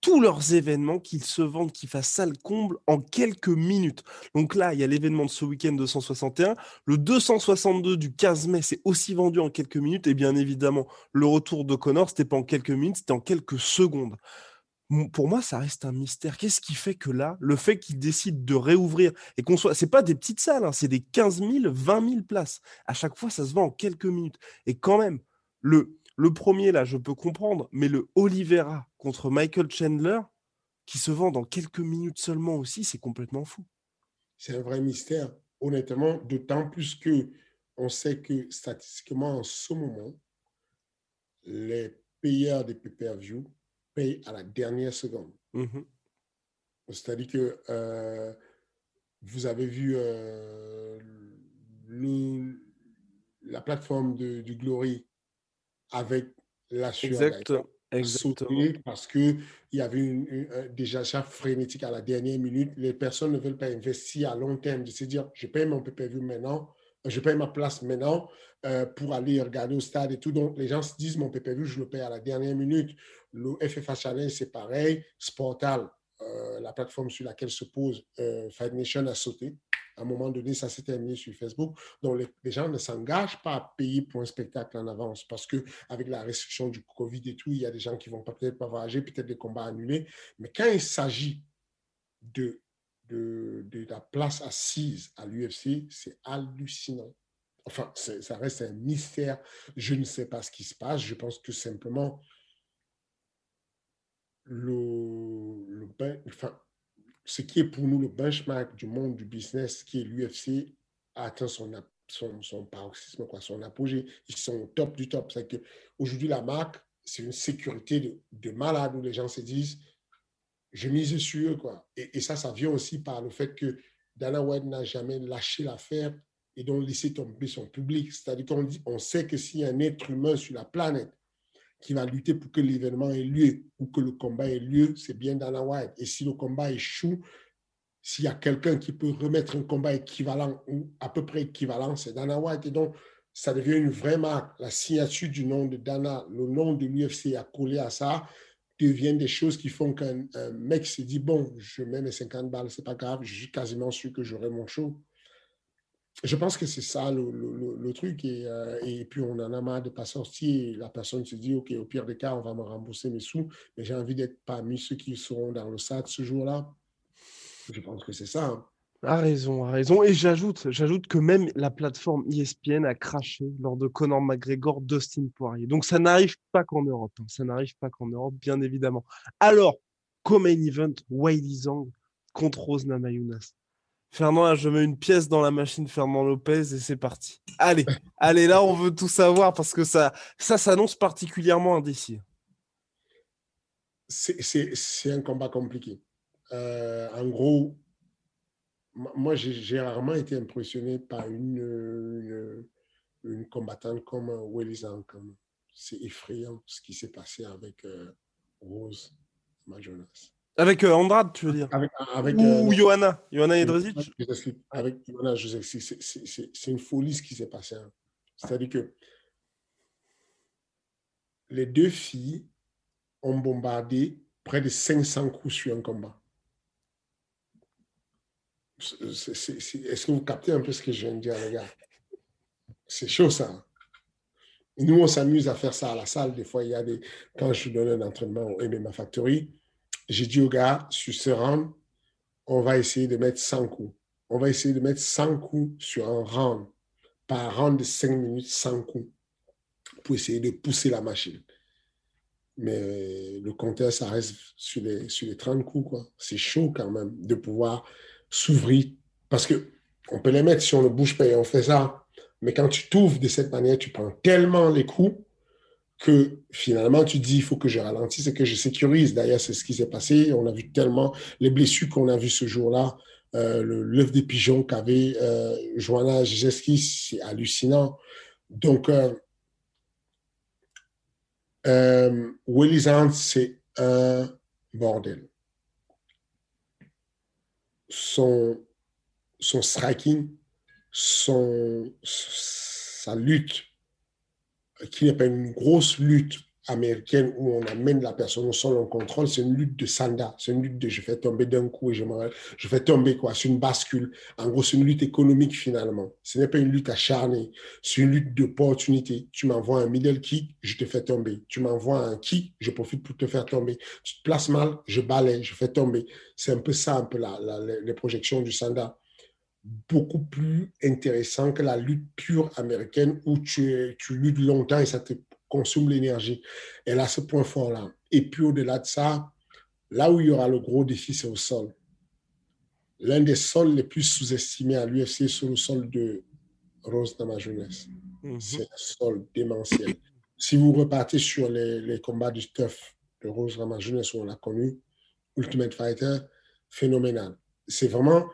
Tous leurs événements qu'ils se vendent, qu'ils fassent salle comble en quelques minutes. Donc là, il y a l'événement de ce week-end 261. Le 262 du 15 mai, c'est aussi vendu en quelques minutes. Et bien évidemment, le retour de Connor, c'était pas en quelques minutes, c'était en quelques secondes pour moi, ça reste un mystère. Qu'est-ce qui fait que là, le fait qu'ils décident de réouvrir et qu'on soit, c'est pas des petites salles, hein, c'est des 15 000, 20 000 places. À chaque fois, ça se vend en quelques minutes. Et quand même, le, le premier là, je peux comprendre, mais le Oliveira contre Michael Chandler, qui se vend dans quelques minutes seulement aussi, c'est complètement fou. C'est un vrai mystère, honnêtement, d'autant plus que on sait que statistiquement, en ce moment, les payeurs des pay-per-view paye à la dernière seconde. Mmh C'est-à-dire que euh, vous avez vu euh, le, la plateforme de, du Glory avec la exact, exactement. parce qu'il y avait une, déjà des frénétique à la dernière minute. Les personnes ne veulent pas investir à long terme, de se dire, je paye mon PPV maintenant, je paye ma place maintenant euh, pour aller regarder au stade et tout. Donc, les gens se disent, mon PPV, je le paye à la dernière minute. Le FFA Challenge, c'est pareil. Sportal, euh, la plateforme sur laquelle se pose euh, Fight Nation a sauté. À un moment donné, ça s'est terminé sur Facebook. Donc, les, gens ne s'engagent pas à payer pour un spectacle en avance parce qu'avec la restriction du Covid et tout, il y a des gens qui vont peut-être pas voyager, peut-être des combats annulés. Mais quand il s'agit de, de, la place assise à l'UFC, c'est hallucinant. Enfin, ça reste un mystère. Je ne sais pas ce qui se passe. Je pense que simplement, le, ben, enfin, ce qui est pour nous le benchmark du monde du business, qui est l'UFC, a atteint son, son, paroxysme, quoi, son apogée. Ils sont au top du top. C'est que aujourd'hui la marque, c'est une sécurité de, de, malade où les gens se disent, je mise sur eux. Quoi. Et, et, ça, ça vient aussi par le fait que Dana White n'a jamais lâché l'affaire et donc laissé tomber son public. C'est-à-dire qu'on on sait que s'il y a un être humain sur la planète qui va lutter pour que l'événement ait lieu ou que le combat ait lieu, c'est bien Dana White. Et si le combat échoue, s'il y a quelqu'un qui peut remettre un combat équivalent ou à peu près équivalent, c'est Dana White. Et donc, ça devient une vraie marque. La signature du nom de Dana, le nom de l'UFC a collé à ça, deviennent des choses qui font qu'un mec se dit, bon, je mets mes 50 balles, c'est pas grave, je suis quasiment sûr que j'aurai mon show. Je pense que c'est ça le, truc. Et, euh, et, puis, on en a marre de pas sortir. la personne se dit, OK, au pire des cas, on va me rembourser mes sous, mais j'ai envie d'être parmi ceux qui seront dans le SAD ce jour-là. Je pense que c'est ça. Hein. A raison, a raison. Et j'ajoute, j'ajoute que même la plateforme ESPN a craché lors de Conor McGregor, Dustin Poirier. Donc ça n'arrive pas qu'en Europe. Hein. Ça n'arrive pas qu'en Europe, bien évidemment. Alors, comme main event, Wiley contre Rose Namajunas. Fernand, je mets une pièce dans la machine Fernand Lopez et c'est parti. Allez, allez, là, on veut tout savoir parce que ça, ça s'annonce particulièrement indécis. C'est un combat compliqué. Euh, en gros, moi, j'ai rarement été impressionné par une, combattante comme Willy C'est effrayant ce qui s'est passé avec euh, Rose Majonas. Avec euh, Andrade, tu veux dire avec, avec, Ou Johanna Johanna Jedrzejczyk Avec Johanna c'est une folie ce qui s'est passé. Hein. C'est-à-dire que les deux filles ont bombardé près de 500 coups sur un combat. Est-ce que vous captez un peu ce que je viens de dire, les gars? C'est chaud, ça. nous, on s'amuse à faire ça à la salle. Des fois, il y a des... Quand je donne un entraînement au MMA Factory, j'ai dit aux gars, sur ce round, on va essayer de mettre 100 coups. On va essayer de mettre 100 coups sur un round. Par round de 5 minutes, 100 coups. Pour essayer de pousser la machine. Mais le compteur, ça reste sur les, sur les 30 coups. C'est chaud quand même de pouvoir s'ouvrir. Parce que on peut les mettre si on ne bouge pas et on fait ça. Mais quand tu t'ouvres de cette manière, tu prends tellement les coups que finalement, tu dis, il faut que je ralentisse et que je sécurise. D'ailleurs, c'est ce qui s'est passé. On a vu tellement les blessures qu'on a vues ce jour-là. Euh, l'œuf des pigeons qu'avait euh, Joanna c'est hallucinant. Donc, euh, euh Willy c'est un bordel son, son striking, son, sa lutte, qui n'est pas une grosse lutte américaine où on amène la personne au sol en contrôle, c'est une lutte de sanda, c'est une lutte de je fais tomber d'un coup et je, je fais tomber quoi, c'est une bascule. En gros, c'est une lutte économique finalement. Ce n'est pas une lutte acharnée, c'est une lutte d'opportunité. Tu m'envoies un middle kick, je te fais tomber. Tu m'envoies un kick, je profite pour te faire tomber. Tu te places mal, je balaye, je fais tomber. C'est un peu ça, un peu la, les projections du sanda beaucoup plus intéressant que la lutte pure américaine où tu, tu luttes longtemps et ça te consomme l'énergie. Elle a ce point fort-là. Et puis au-delà de ça, là où il y aura le gros défi, c'est au sol. L'un des sols les plus sous-estimés à l'UFC, c'est le sol de Rose dans ma jeunesse. Mhm. C'est un sol démentiel. Si vous repartez sur les, les combats du stuff de Rose dans ma jeunesse, où on l'a connu, Ultimate Fighter, phénoménal. C'est vraiment,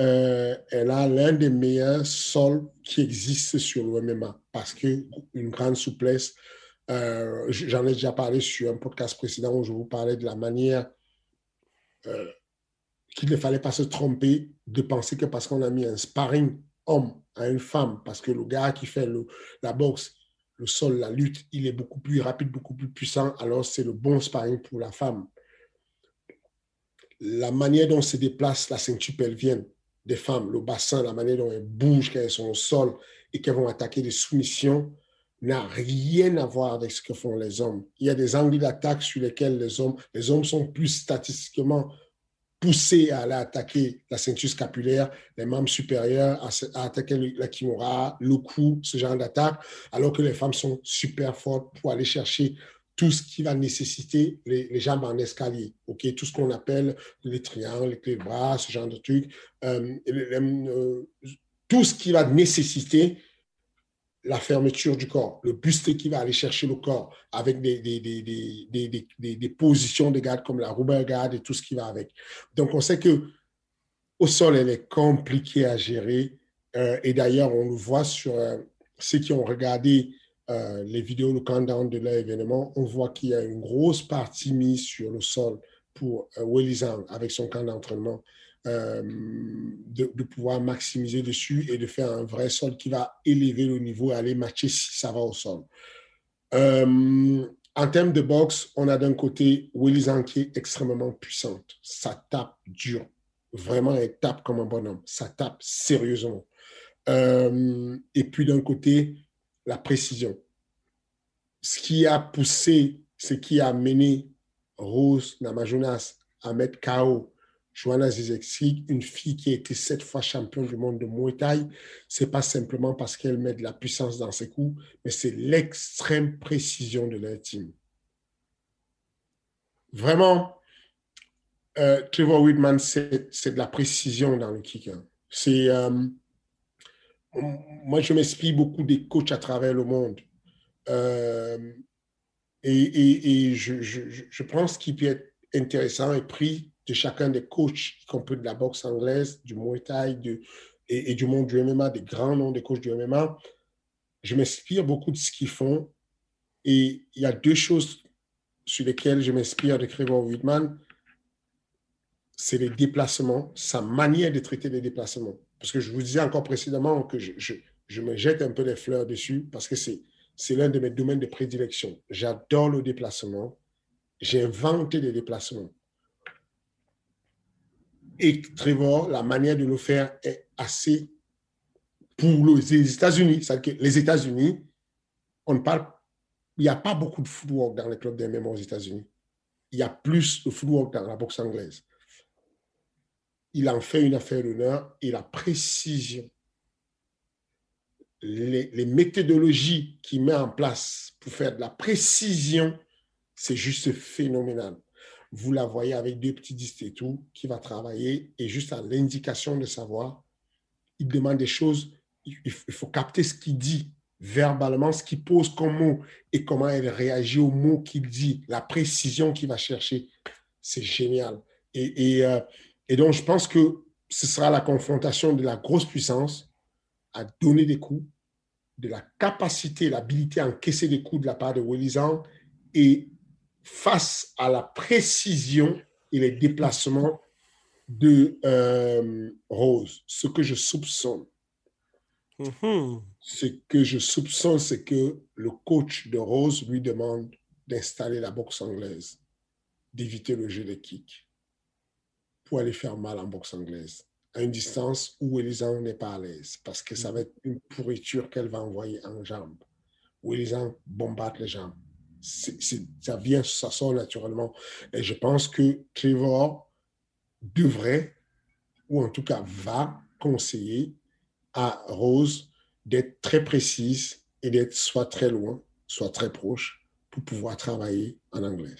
euh, elle a l'un des meilleurs sols qui existent sur le MMA parce que une grande souplesse, euh, j'en ai déjà parlé sur un podcast précédent où je vous parlais de la manière euh, qu'il ne fallait pas se tromper de penser que parce qu'on a mis un sparring homme à une femme, parce que le gars qui fait la boxe, le sol, la lutte, il est beaucoup plus rapide, beaucoup plus puissant, alors c'est le bon sparring pour la femme. La manière dont se déplace la ceinture pelvienne des femmes, le bassin, la manière dont elles bougent quand elles sont au sol et qu'elles vont attaquer des soumissions, n'a rien à voir avec ce que font les hommes. Il y a des angles d'attaque sur lesquels les hommes, les hommes sont plus statistiquement poussés à aller attaquer la ceinture scapulaire, les membres supérieurs, à, attaquer la kimura, le cou, ce genre d'attaque, alors que les femmes sont super fortes pour aller chercher tout ce qui va nécessiter les, jambes en escalier, ok, tout ce qu'on appelle les triangles, les clés de bras, ce genre de trucs, euh, euh, tout ce qui va nécessiter la fermeture du corps, le buste qui va aller chercher le corps avec des, des, des, des positions de garde comme la rubber guard et tout ce qui va avec. Donc, on sait que au sol, elle est compliquée à gérer. Euh, et d'ailleurs, on le voit sur ceux qui ont regardé euh, les vidéos, le countdown de l'événement, on voit qu'il y a une grosse partie mise sur le sol pour Willy Zhang avec son camp d'entraînement. euh, de, pouvoir maximiser dessus et de faire un vrai sol qui va élever le niveau et aller matcher si ça va au sol. Euh, en termes de boxe, on a d'un côté Willy qui est extrêmement puissante. Ça tape dur. Vraiment, elle tape comme un bonhomme. Ça tape sérieusement. Euh, et puis d'un côté, la précision. Ce qui a poussé, ce qui a mené Rose Namajunas à mettre KO Joanna Zizek, une fille qui a été sept fois championne du monde de Muay Thai, c'est pas simplement parce qu'elle met de la puissance dans ses coups, mais c'est l'extrême précision de l'intime. Vraiment, euh, Trevor Whitman, c'est de la précision dans le kick. Hein. C'est, euh, moi, je m'explique beaucoup des coachs à travers le monde. Euh, et, je, je, je pense qu'il peut être intéressant et pris de chacun des coachs, y compris de la boxe anglaise, du Muay Thai et, du monde du MMA, des grands noms des coachs du MMA. Je m'inspire beaucoup de ce qu'ils font. Et il y a deux choses sur lesquelles je m'inspire de Trevor Whitman. C'est les déplacements, sa manière de traiter les déplacements. Parce que je vous disais encore précédemment que je, je, je me jette un peu des fleurs dessus parce que c'est, l'un de mes domaines de prédilection. J'adore le déplacement. J'ai inventé des déplacements. Et Trevor, la manière de le faire est assez pour les États-Unis. Les États-Unis, on ne parle, il n'y a pas beaucoup de footwork dans les clubs de MMA aux États-Unis. Il y a plus de footwork dans la boxe anglaise. Il en fait une affaire d'honneur et la précision, les, méthodologies qu'il met en place pour faire de la précision, c'est juste phénoménal vous la voyez avec deux petits disques et tout, qui va travailler et juste à l'indication de savoir, il demande des choses, il faut capter ce qu'il dit verbalement, ce qu'il pose comme mot et comment elle réagit aux mots qu'il dit, la précision qu'il va chercher. C'est génial. Et, et, euh, et, donc, je pense que ce sera la confrontation de la grosse puissance à donner des coups, de la capacité, l'habilité à encaisser des coups de la part de Willizan et face à la précision et les déplacements de euh, Rose. Ce que je soupçonne, mm-hmm. ce que je soupçonne, c'est que le coach de Rose lui demande d'installer la boxe anglaise, d'éviter le jeu de kick pour aller faire mal en boxe anglaise à une distance où Elisa n'est pas à l'aise parce que ça va être une pourriture qu'elle va envoyer en jambes, où Elisa bombarde les jambes ça vient, ça sort naturellement. Et je pense que Trevor devrait, ou en tout cas va conseiller à Rose d'être très précise et d'être soit très loin, soit très proche pour pouvoir travailler en anglais.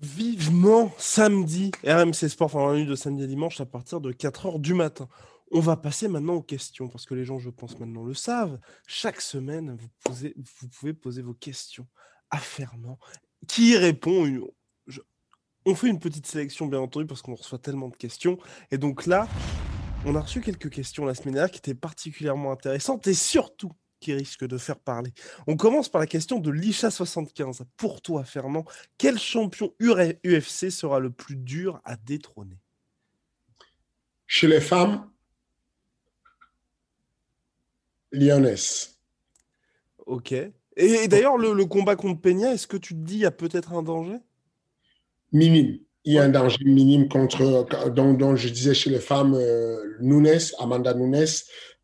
Vivement samedi, RMC Sport, enfin, nuit de samedi à dimanche à partir de 4 h du matin. On va passer maintenant aux questions, parce que les gens, je pense, maintenant le savent. Chaque semaine, vous, vous pouvez poser vos questions à Fernand, qui répond. on fait une petite sélection, bien entendu, parce qu'on reçoit tellement de questions. Et donc là, on a reçu quelques questions la semaine dernière qui étaient particulièrement intéressantes et surtout qui risquent de faire parler. On commence par la question de l'Isha75. Pour toi, Fernand, quel champion UFC sera le plus dur à détrôner? Chez les femmes, Lyonnaise. Ok. Et, d'ailleurs, le, combat contre Peña, est-ce que tu te dis il y a peut-être un danger? Minime. Il y a un danger minime contre, dont, je disais chez les femmes, euh, Nunes, Amanda Nunes,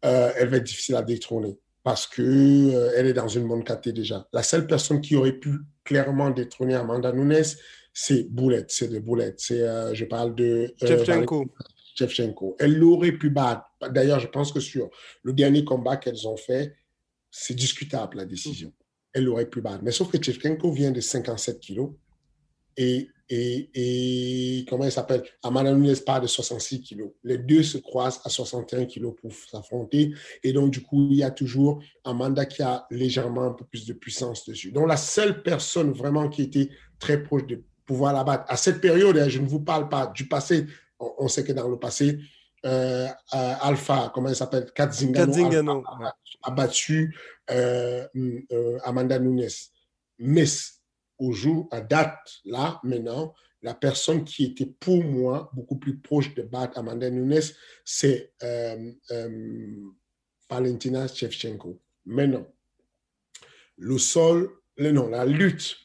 euh, elle va être difficile à détrôner parce qu'elle euh, elle est dans une bonne catégorie déjà. La seule personne qui aurait pu clairement détrôner Amanda Nunes, c'est Boulette, c'est de Boulette. C'est, je parle de. Shevchenko. Shevchenko. Elle l'aurait pu battre. D'ailleurs, je pense que sur le dernier combat qu'elles ont fait, c'est discutable la décision. Elle l'aurait pu battre. Mais sauf que Shevchenko vient de 57 kilos et, et, et comment elle s'appelle? Amanda Nunes part de 66 kilos. Les deux se croisent à 61 kilos pour s'affronter. Et donc, du coup, il y a toujours Amanda qui a légèrement un peu plus de puissance dessus. Donc, la seule personne vraiment qui était très proche de pouvoir la battre à cette période, hein, je ne vous parle pas du passé, on, sait que dans le passé, euh, euh, Alpha, comment elle s'appelle? Katzingano, a, battu euh, Amanda Nunes. Mais au jour, à date, là, maintenant, la personne qui était pour moi beaucoup plus proche de battre Amanda Nunes, c'est euh, euh, Valentina Shevchenko. Maintenant, le sol, non, la lutte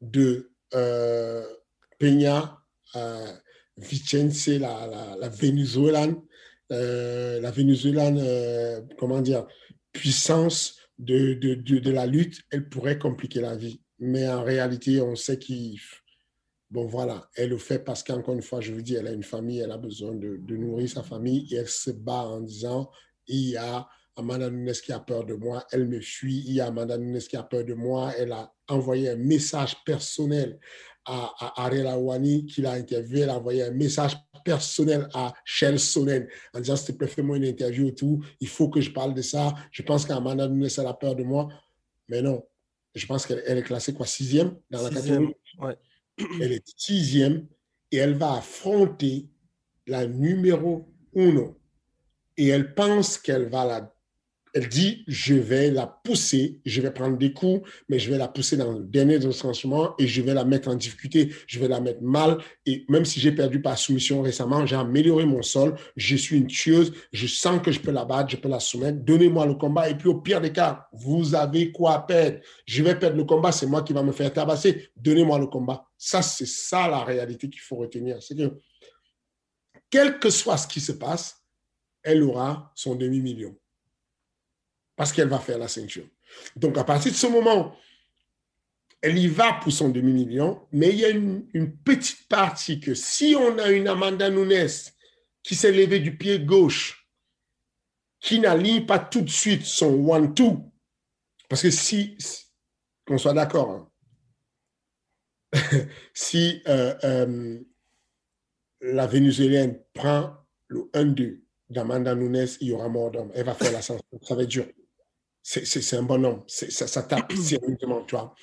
de euh, Peña Vicence, la, la, la Vénézuélane, la comment dire, puissance de, de, de, de, la lutte, elle pourrait compliquer la vie. Mais en réalité, on sait qu'il. Bon, voilà, elle le fait parce qu'encore une fois, je vous dis, elle a une famille, elle a besoin de, nourrir sa famille et elle se bat en disant il y a Amanda Nunes qui a peur de moi, elle me fuit, il y a Amanda Nunes qui a peur de moi, elle a envoyé un message personnel à, à Ariel Awani qui l'a interviewé, elle a envoyé un message personnel à Shell Sonnen en disant s'il te plaît, fais-moi une interview et tout, il faut que je parle de ça, je pense qu'Amanda Nunes elle a peur de moi, mais non, je pense qu'elle est classée quoi, sixième dans la Sixième, catégorie? ouais. Elle est sixième et elle va affronter la numéro uno. Et elle pense qu'elle va la elle dit, je vais la pousser, je vais prendre des coups, mais je vais la pousser dans le dernier retranchement et je vais la mettre en difficulté, je vais la mettre mal. Et même si j'ai perdu par soumission récemment, j'ai amélioré mon sol, je suis une tueuse, je sens que je peux la battre, je peux la soumettre, donnez-moi le combat. Et puis au pire des cas, vous avez quoi perdre? Je vais perdre le combat, c'est moi qui va me faire tabasser, donnez-moi le combat. Ça, c'est ça la réalité qu'il faut retenir. C'est que, quel que soit ce qui se passe, elle aura son demi-million parce qu'elle va faire la ceinture. Donc, à partir de ce moment, elle y va pour son demi-million, mais il y a une, petite partie que si on a une Amanda Nunes qui s'est levée du pied gauche, qui n'aligne pas tout de suite son one-two, parce que si, qu'on soit d'accord, hein, si euh, euh, la Vénézuélienne prend le 1-2 d'Amanda Nunes, il y aura mort d'homme. Elle va faire la ceinture. Ça va être dur c'est un bonhomme. Ça, ça tape sérieusement, tu vois.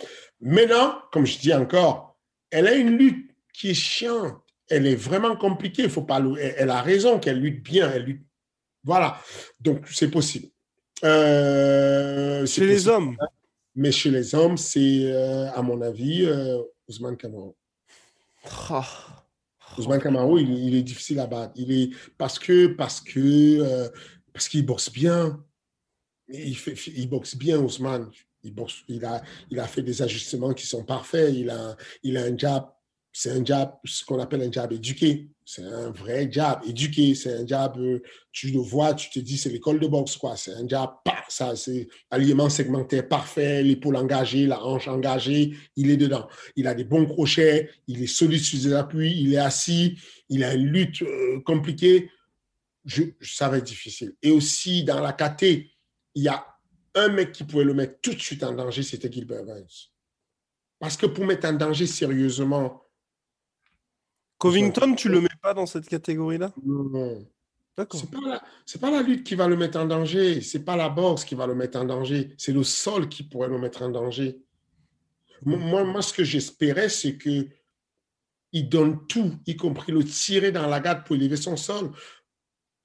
Maintenant, comme je dis encore, elle a une lutte qui est chiante. Elle est vraiment compliquée. Il faut pas. Elle, elle a raison qu'elle lutte bien. Elle lutte. Voilà. Donc, c'est possible. Euh, chez les hommes. Mais chez les hommes, c'est, euh, à mon avis, euh, Ousmane Kamaro. Oh. Ousmane Kamaro, il, il, est difficile à battre. Il est parce que parce que parce qu'il boxe bien il, boxe bien, Ousmane. Il, a, fait des ajustements qui sont parfaits. Il a, un jab, c'est un jab, ce qu'on appelle un jab éduqué. C'est un vrai jab éduqué. C'est un jab, tu le vois, tu te dis, c'est l'école de boxe, quoi. C'est un jab, paf, ça, c'est alignement segmentaire parfait, l'épaule engagée, la hanche engagée, il est dedans. Il a des bons crochets, il est solide sur ses appuis, il est assis, il a une lutte euh, compliquée. Ça va être difficile. Et aussi, dans la KT, il y a un mec qui pouvait le mettre tout de suite en danger, c'était Gilbert Burns. Parce que pour mettre en danger sérieusement. Covington, tu le mets pas dans cette catégorie-là? Non. D'accord. C'est pas, la, pas la lutte qui va le mettre en danger. C'est pas la boxe qui va le mettre en danger. C'est le sol qui pourrait le mettre en danger. Moi, moi ce que j'espérais, c'est que il donne tout, y compris le tirer dans la garde pour élever son sol.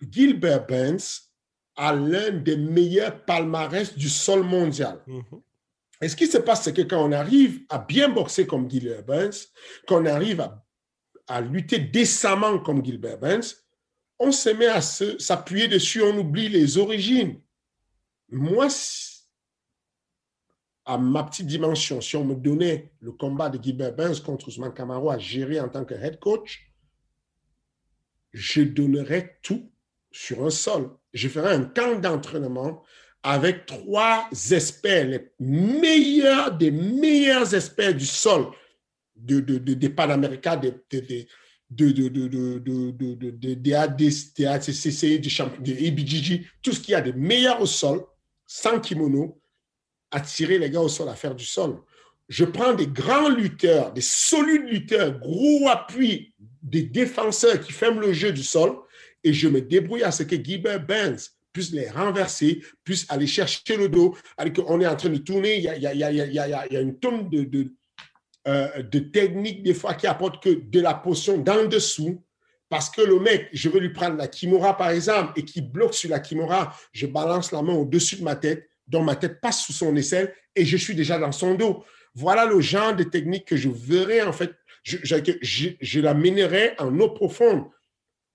Gilbert Burns à l'un des meilleurs palmarès du sol mondial. Mm -hmm. Et ce qui se passe, c'est que quand on arrive à bien boxer comme Gilbert Burns, quand on arrive à, à lutter décemment comme Gilbert Burns, on se met à s'appuyer dessus, on oublie les origines. Moi, à ma petite dimension, si on me donnait le combat de Gilbert Burns contre Ousmane Camaro à gérer en tant que head coach, je donnerais tout sur un sol. Je ferai un camp d'entraînement avec trois experts, les meilleurs des meilleurs experts du sol de, de, des Panaméricains, des de, des IBGG, tout ce qu'il y a de meilleur au sol, sans kimono, attirer les gars au sol à faire du sol. Je prends des grands lutteurs, des solides lutteurs, gros appui, des défenseurs qui ferment le jeu du sol et je me débrouille à ce que Gilbert Burns puisse les renverser, puisse aller chercher le dos. On est en train de tourner, il y a, une tonne euh, de techniques des fois qui apportent que de la potion d'en dessous. Parce que le mec, je veux lui prendre la kimura par exemple et qui bloque sur la kimura, je balance la main au-dessus de ma tête, dont ma tête passe sous son aisselle et je suis déjà dans son dos. Voilà le genre de technique que je verrais en fait je, je l'amènerai en eau profonde.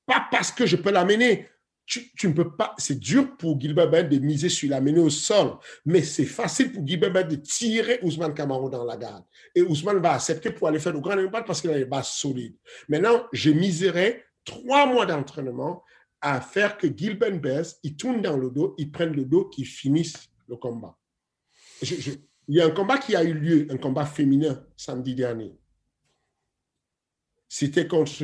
Pas parce que je peux l'amener. Tu, ne peux pas. C'est dur pour Gilbert Ben de miser sur l'amener au sol, mais c'est facile pour Gilbert Ben de tirer Ousmane Camaro dans la garde. Et Ousmane va accepter pour aller faire le grand impact parce qu'il a les bases solides. Maintenant, je miserai trois mois d'entraînement à faire que Gilbert Bess, il tourne dans le dos, il prenne le dos, qu'il finisse le combat. Il y a un combat qui a eu lieu, un combat féminin samedi dernier. C'était contre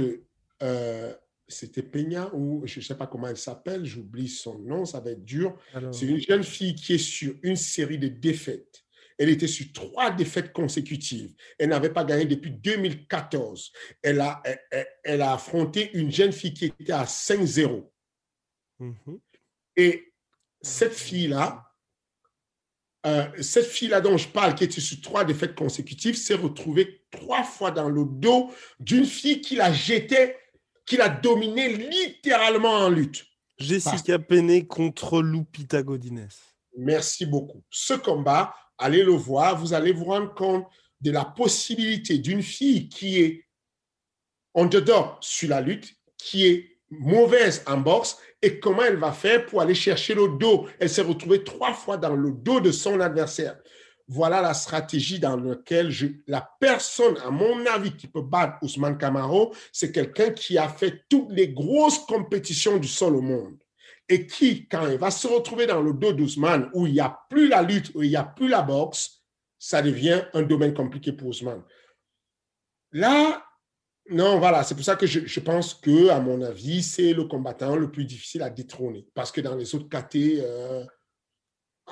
euh, c'était Peña ou je ne sais pas comment elle s'appelle, j'oublie son nom, ça va être dur. C'est une jeune fille qui est sur une série de défaites. Elle était sur trois défaites consécutives. Elle n'avait pas gagné depuis 2014. Elle a, elle, elle a affronté une jeune fille qui était à 5-0. Mm -hmm. Et cette fille-là, euh, cette fille-là dont je parle, qui était sur trois défaites consécutives, s'est retrouvée trois fois dans le dos d'une fille qui la jetait qu'il a dominé littéralement en lutte. Jessica Parce... Penney contre Lupita Godinez. Merci beaucoup. Ce combat, allez le voir, vous allez vous rendre compte de la possibilité d'une fille qui est underdog sur la lutte, qui est mauvaise en boxe, et comment elle va faire pour aller chercher le dos. Elle s'est retrouvée trois fois dans le dos de son adversaire voilà la stratégie dans laquelle la personne, à mon avis, qui peut battre Ousmane Camaro, c'est quelqu'un qui a fait toutes les grosses compétitions du sol au monde. Et qui, quand il va se retrouver dans le dos d'Ousmane, où il n'y a plus la lutte, où il n'y a plus la boxe, ça devient un domaine compliqué pour Ousmane. Là, non, voilà, c'est pour ça que je, je, pense que, à mon avis, c'est le combattant le plus difficile à détrôner. Parce que dans les autres KT, euh,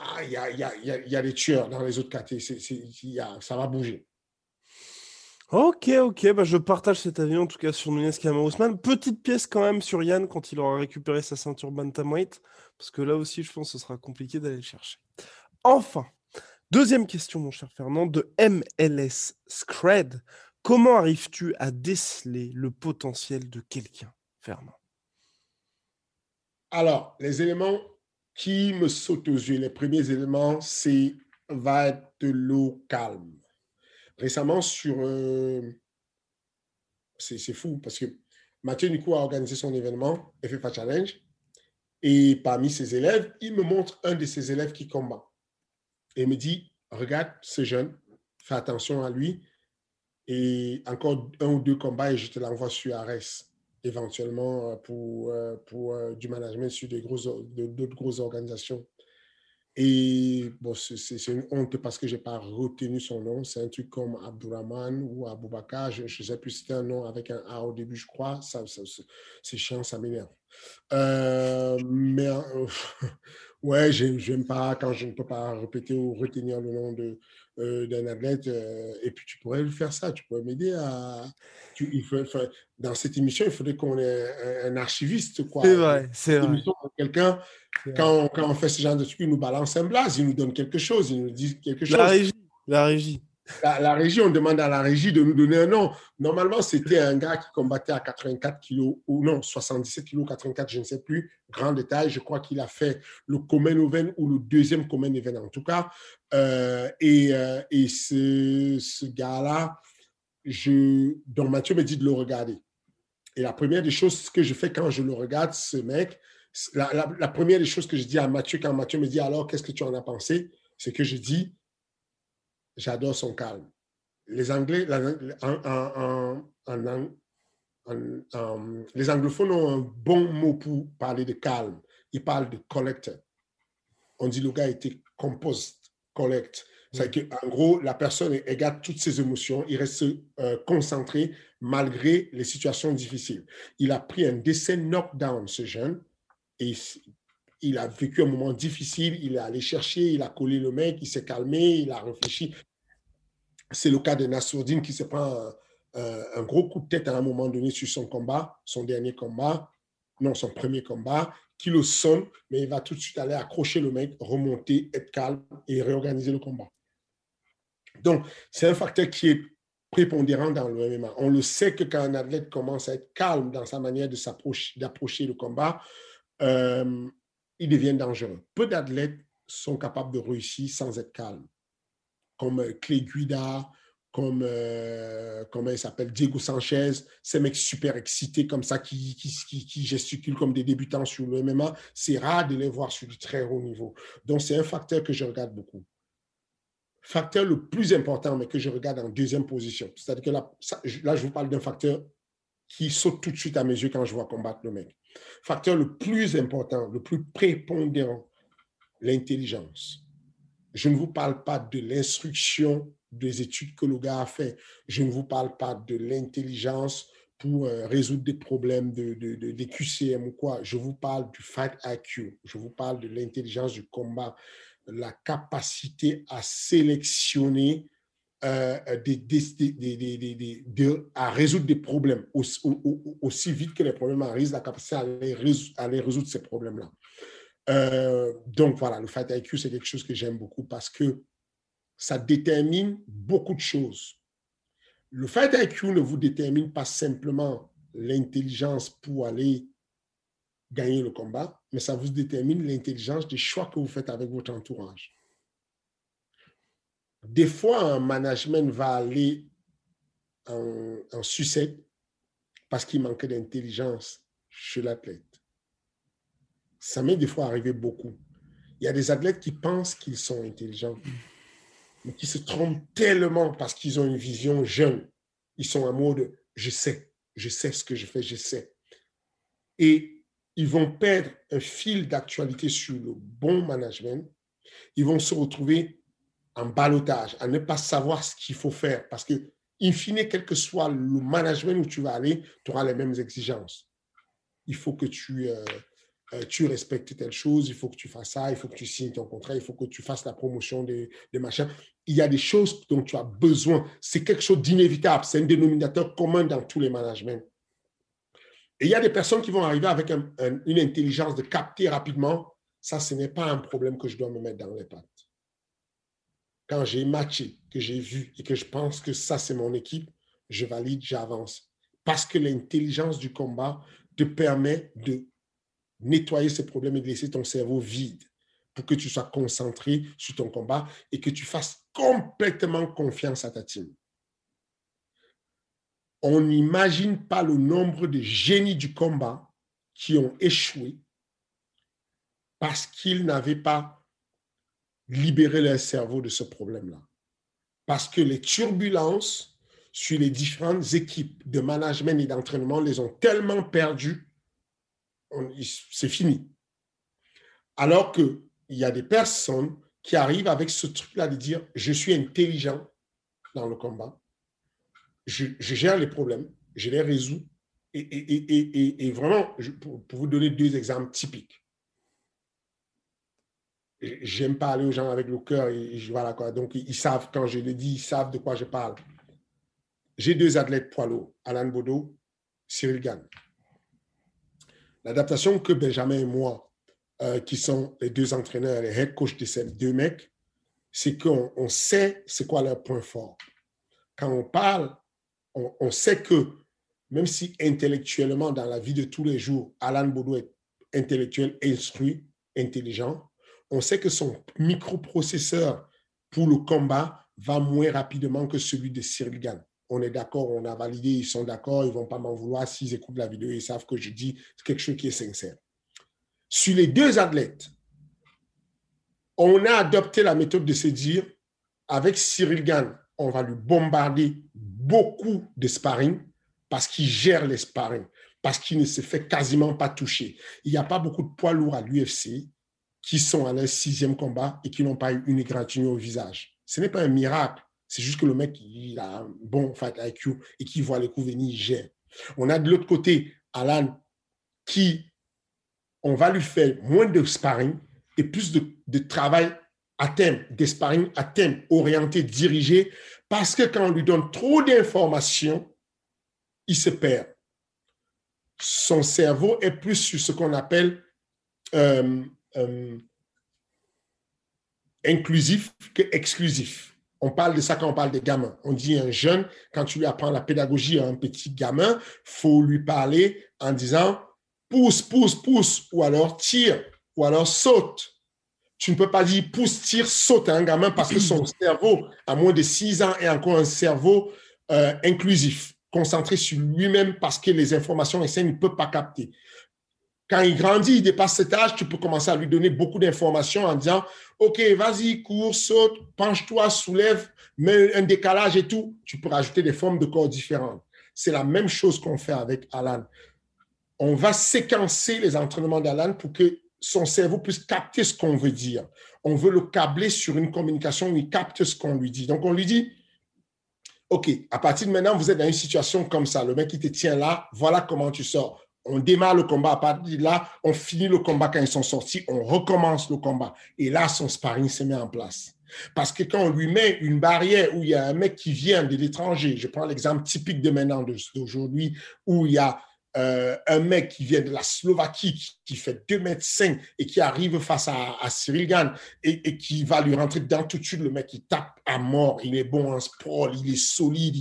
ah, il y, a, y, a, y, a, des tueurs dans les autres KT. C est, c est, ça va bouger. Ok, ok, bah je partage cet avis en tout cas sur Nunes Ousmane. Petite pièce quand même sur Yann quand il aura récupéré sa ceinture Bantamweight, parce que là aussi je pense que ce sera compliqué d'aller le chercher. Enfin, deuxième question mon cher Fernand, de MLS Scred. Comment arrives-tu à déceler le potentiel de quelqu'un, Fernand? Alors, les éléments qui me saute aux yeux, les premiers éléments, c'est va être l'eau calme. Récemment, sur. Euh, c'est fou parce que Mathieu Nico a organisé son événement, FFA Challenge, et parmi ses élèves, il me montre un de ses élèves qui combat. Et il me dit Regarde ce jeune, fais attention à lui, et encore un ou deux combats, et je te l'envoie sur Ares éventuellement pour, pour du management sur d'autres grosses organisations. Et bon, c'est une honte parce que je n'ai pas retenu son nom. C'est un truc comme Abdurrahman ou Aboubakar. Je ne sais plus si c'était un nom avec un A au début, je crois. Ça, ça c'est chiant, ça m'énerve. Euh, mais euh, ouais, je n'aime pas quand je ne peux pas répéter ou retenir le nom de, euh, d'un athlète. et puis, tu pourrais faire ça. Tu pourrais m'aider à. Tu, il faut, dans cette émission, il faudrait qu'on ait un, un archiviste. C'est vrai, c'est vrai. Quelqu'un quand, quand, on fait ce genre de truc, il nous balance un blaze, il nous donne quelque chose, il nous dit quelque chose. La régie. La régie. La, la, régie, on demande à la régie de nous donner un nom. Normalement, c'était un gars qui combattait à 84 kilos, ou non, 77 kilos, 84, je ne sais plus. Grand détail, je crois qu'il a fait le Common Event ou le deuxième Common Event en tout cas. Euh, et, euh, et ce, ce gars-là, je, donc Mathieu me dit de le regarder. Et la première des choses que je fais quand je le regarde, ce mec, la, première des choses que je dis à Mathieu, quand Mathieu me dit alors, qu'est-ce que tu en as pensé? C'est que je dis, j'adore son calme. Les Anglais, les anglophones ont un bon mot pour parler de calme. Ils parlent de collector. On dit le gars était composed, collect. C'est qu'en gros, la personne égale toutes ses émotions, il reste euh, concentré malgré les situations difficiles. Il a pris un décès knockdown, ce jeune, et il a vécu un moment difficile, il est allé chercher, il a collé le mec, il s'est calmé, il a réfléchi. C'est le cas de Nassourdine qui se prend un, un, gros coup de tête à un moment donné sur son combat, son dernier combat, non, son premier combat, qui le sonne, mais il va tout de suite aller accrocher le mec, remonter, être calme et réorganiser le combat. Donc, c'est un facteur qui est prépondérant dans le MMA. On le sait que quand un athlète commence à être calme dans sa manière d'approcher le combat, euh, ils deviennent dangereux. Peu d'athlètes sont capables de réussir sans être calmes, comme Clay Guida, comme, euh, comment il s'appelle, Diego Sanchez, ces mecs super excités comme ça, qui, qui, qui, gesticulent comme des débutants sur le MMA, c'est rare de les voir sur du très haut niveau. Donc, c'est un facteur que je regarde beaucoup. Facteur le plus important, mais que je regarde en deuxième position. C'est-à-dire que là, là, je vous parle d'un facteur qui saute tout de suite à mes yeux quand je vois combattre le mec. Facteur le plus important, le plus prépondérant, l'intelligence. Je ne vous parle pas de l'instruction des études que le gars a fait. Je ne vous parle pas de l'intelligence pour euh, résoudre des problèmes de, de, de, des QCM ou quoi. Je vous parle du fight IQ. Je vous parle de l'intelligence du combat, la capacité à sélectionner, euh, des, à résoudre des problèmes aussi, vite que les problèmes arrivent, la capacité à les, résoudre, à les résoudre ces problèmes-là. Euh, donc voilà, le fight IQ, c'est quelque chose que j'aime beaucoup parce que ça détermine beaucoup de choses. Le fight IQ ne vous détermine pas simplement l'intelligence pour aller gagner le combat, mais ça vous détermine l'intelligence des choix que vous faites avec votre entourage. Des fois, un management va aller en, en sucette parce qu'il manque d'intelligence chez l'athlète. Ça m'est des fois arrivé beaucoup. Il y a des athlètes qui pensent qu'ils sont intelligents, mais qui se trompent tellement parce qu'ils ont une vision jeune. Ils sont en mode je sais, je sais ce que je fais, je sais. Et ils vont perdre un fil d'actualité sur le bon management. Ils vont se retrouver en balotage, à ne pas savoir ce qu'il faut faire parce que, in fine, quel que soit le management où tu vas aller, tu auras les mêmes exigences. Il faut que tu, euh, euh, tu respectes telle chose, il faut que tu fasses ça, il faut que tu signes ton contrat, il faut que tu fasses la promotion des, des machins. Il y a des choses dont tu as besoin. C'est quelque chose d'inévitable. C'est un dénominateur commun dans tous les managements. Et il y a des personnes qui vont arriver avec une intelligence de capter rapidement. Ça, ce n'est pas un problème que je dois me mettre dans les pattes. Quand j'ai matché, que j'ai vu et que je pense que ça, c'est mon équipe, je valide, j'avance. Parce que l'intelligence du combat te permet de nettoyer ces problèmes et de laisser ton cerveau vide pour que tu sois concentré sur ton combat et que tu fasses complètement confiance à ta team. On n'imagine pas le nombre de génies du combat qui ont échoué parce qu'ils n'avaient pas libéré leur cerveau de ce problème-là. Parce que les turbulences sur les différentes équipes de management et d'entraînement les ont tellement perdues c'est fini. Alors qu'il y a des personnes qui arrivent avec ce truc-là de dire, je suis intelligent dans le combat, je, gère les problèmes, je les résous. Et, vraiment, pour, vous donner deux exemples typiques, j'aime parler aux gens avec le cœur. Donc, ils savent, quand je le dis, ils savent de quoi je parle. J'ai deux athlètes poids lourds, Alan Bodo, Cyril Gann. L'adaptation que Benjamin et moi, euh, qui sont les deux entraîneurs, les head coach de ces deux mecs, c'est qu'on on sait c'est quoi leur point fort. Quand on parle, on, sait que même si intellectuellement, dans la vie de tous les jours, Alan Boudou est intellectuel, instruit, intelligent, on sait que son microprocesseur pour le combat va moins rapidement que celui de Cyril Gann on est d'accord, on a validé, ils sont d'accord, ils ne vont pas m'en vouloir s'ils écoutent la vidéo, ils savent que je dis quelque chose qui est sincère. Sur les deux athlètes, on a adopté la méthode de se dire, avec Cyril Gann, on va lui bombarder beaucoup de sparring parce qu'il gère les sparring, parce qu'il ne se fait quasiment pas toucher. Il n'y a pas beaucoup de poids lourds à l'UFC qui sont à leur sixième combat et qui n'ont pas eu une égratignure au visage. Ce n'est pas un miracle. C'est juste que le mec, il a un bon fight IQ et qui voit les coups venir, il gère. On a de l'autre côté Alan qui, on va lui faire moins de sparring et plus de, travail à thème, des sparring à thème, orienté, dirigé, parce que quand on lui donne trop d'informations, il se perd. Son cerveau est plus sur ce qu'on appelle euh, euh, inclusif que exclusif. On parle de ça quand on parle des gamins. On dit un jeune, quand tu lui apprends la pédagogie à un petit gamin, faut lui parler en disant pousse, pousse, pousse, ou alors tire, ou alors saute. Tu ne peux pas dire pousse, tire, saute un gamin parce que son cerveau, à moins de 6 ans, est encore un cerveau euh, inclusif, concentré sur lui-même parce que les informations essais ne peut pas capter. Quand il grandit, il dépasse cet âge, tu peux commencer à lui donner beaucoup d'informations en disant, OK, vas-y, cours, saute, penche-toi, soulève, mets un décalage et tout. Tu peux rajouter des formes de corps différentes. C'est la même chose qu'on fait avec Alan. On va séquencer les entraînements d'Alan pour que son cerveau puisse capter ce qu'on veut dire. On veut le câbler sur une communication où il capte ce qu'on lui dit. Donc, on lui dit, OK, à partir de maintenant, vous êtes dans une situation comme ça. Le mec qui te tient là, voilà comment tu sors. On démarre le combat. À partir de là, on finit le combat quand ils sont sortis. On recommence le combat. Et là, son sparring se met en place. Parce que quand on lui met une barrière où il y a un mec qui vient de l'étranger, je prends l'exemple typique de maintenant, d'aujourd'hui, où il y a euh, un mec qui vient de la Slovaquie, qui, fait 2 mètres 5 et qui arrive face à, Cyril Gann et, qui va lui rentrer dedans tout de suite, le mec, il tape à mort, il est bon en sport, il est solide,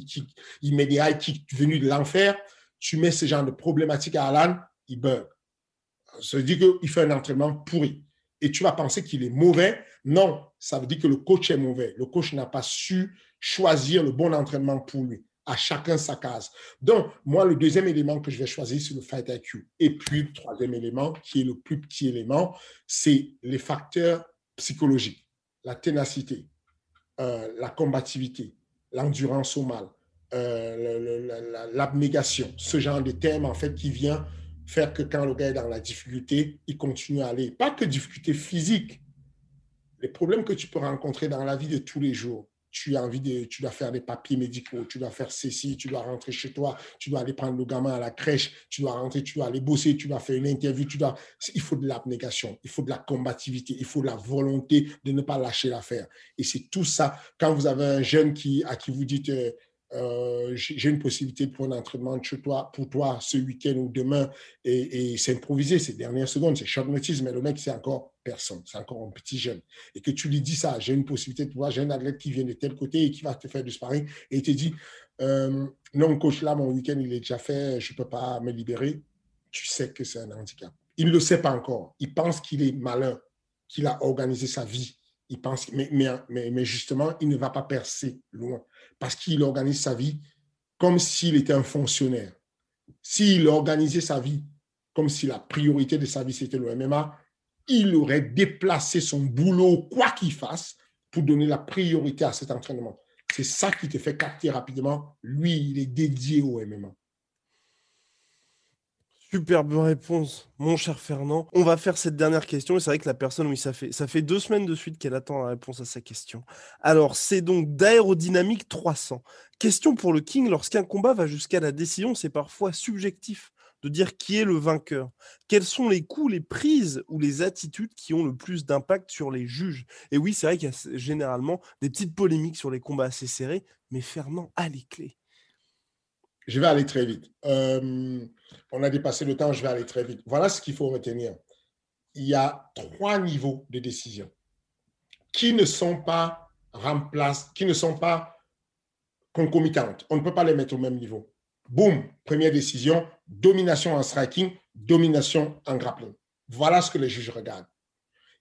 il, met des high kicks venus de l'enfer. Tu mets ce genre de problématique à Alan, il bug. Ça veut dire qu'il fait un entraînement pourri. Et tu vas penser qu'il est mauvais. Non, ça veut dire que le coach est mauvais. Le coach n'a pas su choisir le bon entraînement pour lui à chacun sa case. Donc, moi, le deuxième élément que je vais choisir, c'est le Fight IQ. Et puis, le troisième élément, qui est le plus petit élément, c'est les facteurs psychologiques, la ténacité, euh, la combativité, l'endurance au mal, euh, l'abnégation, ce genre de thème, en fait, qui vient faire que quand le gars est dans la difficulté, il continue à aller. Pas que difficulté physique, les problèmes que tu peux rencontrer dans la vie de tous les jours, tu as envie de, tu dois faire des papiers médicaux, tu dois faire ceci, tu dois rentrer chez toi, tu dois aller prendre le gamin à la crèche, tu dois rentrer, tu dois aller bosser, tu dois faire une interview, tu dois, il faut de l'abnégation, il faut de la combativité, il faut de la volonté de ne pas lâcher l'affaire. Et c'est tout ça. Quand vous avez un jeune qui, à qui vous dites, euh, euh, j'ai une possibilité pour un entraînement toi, pour toi ce week-end ou demain, et, c'est improvisé, ces dernières secondes, c'est short notice, mais le mec, c'est encore personne, c'est encore un petit jeune. Et que tu lui dis ça, j'ai une possibilité de toi, j'ai un athlète qui vient de tel côté et qui va te faire du sparring, et il te dit, euh, non, coach, là, mon week-end, il est déjà fait, je ne peux pas me libérer, tu sais que c'est un handicap. Il ne le sait pas encore. Il pense qu'il est malin, qu'il a organisé sa vie. Il pense, mais, mais, mais justement, il ne va pas percer loin parce qu'il organise sa vie comme s'il était un fonctionnaire. S'il organisait sa vie comme si la priorité de sa vie c'était le MMA, il aurait déplacé son boulot, quoi qu'il fasse, pour donner la priorité à cet entraînement. C'est ça qui te fait capter rapidement. Lui, il est dédié au MMA. Superbe réponse, mon cher Fernand. On va faire cette dernière question. Et c'est vrai que la personne, oui, ça fait, ça deux semaines de suite qu'elle attend la réponse à sa question. Alors, c'est donc d'aérodynamique 300. Question pour le King. Lorsqu'un combat va jusqu'à la décision, c'est parfois subjectif de dire qui est le vainqueur. Quels sont les coups, les prises ou les attitudes qui ont le plus d'impact sur les juges? Et oui, c'est vrai qu'il y a généralement des petites polémiques sur les combats assez serrés, mais Fernand a les clés. Je vais aller très vite. Euh, on a dépassé le temps, je vais aller très vite. Voilà ce qu'il faut retenir. Il y a trois niveaux de décision qui ne sont pas remplaces, qui ne sont pas concomitantes. On ne peut pas les mettre au même niveau. Boum, première décision, domination en striking, domination en grappling. Voilà ce que les juges regardent.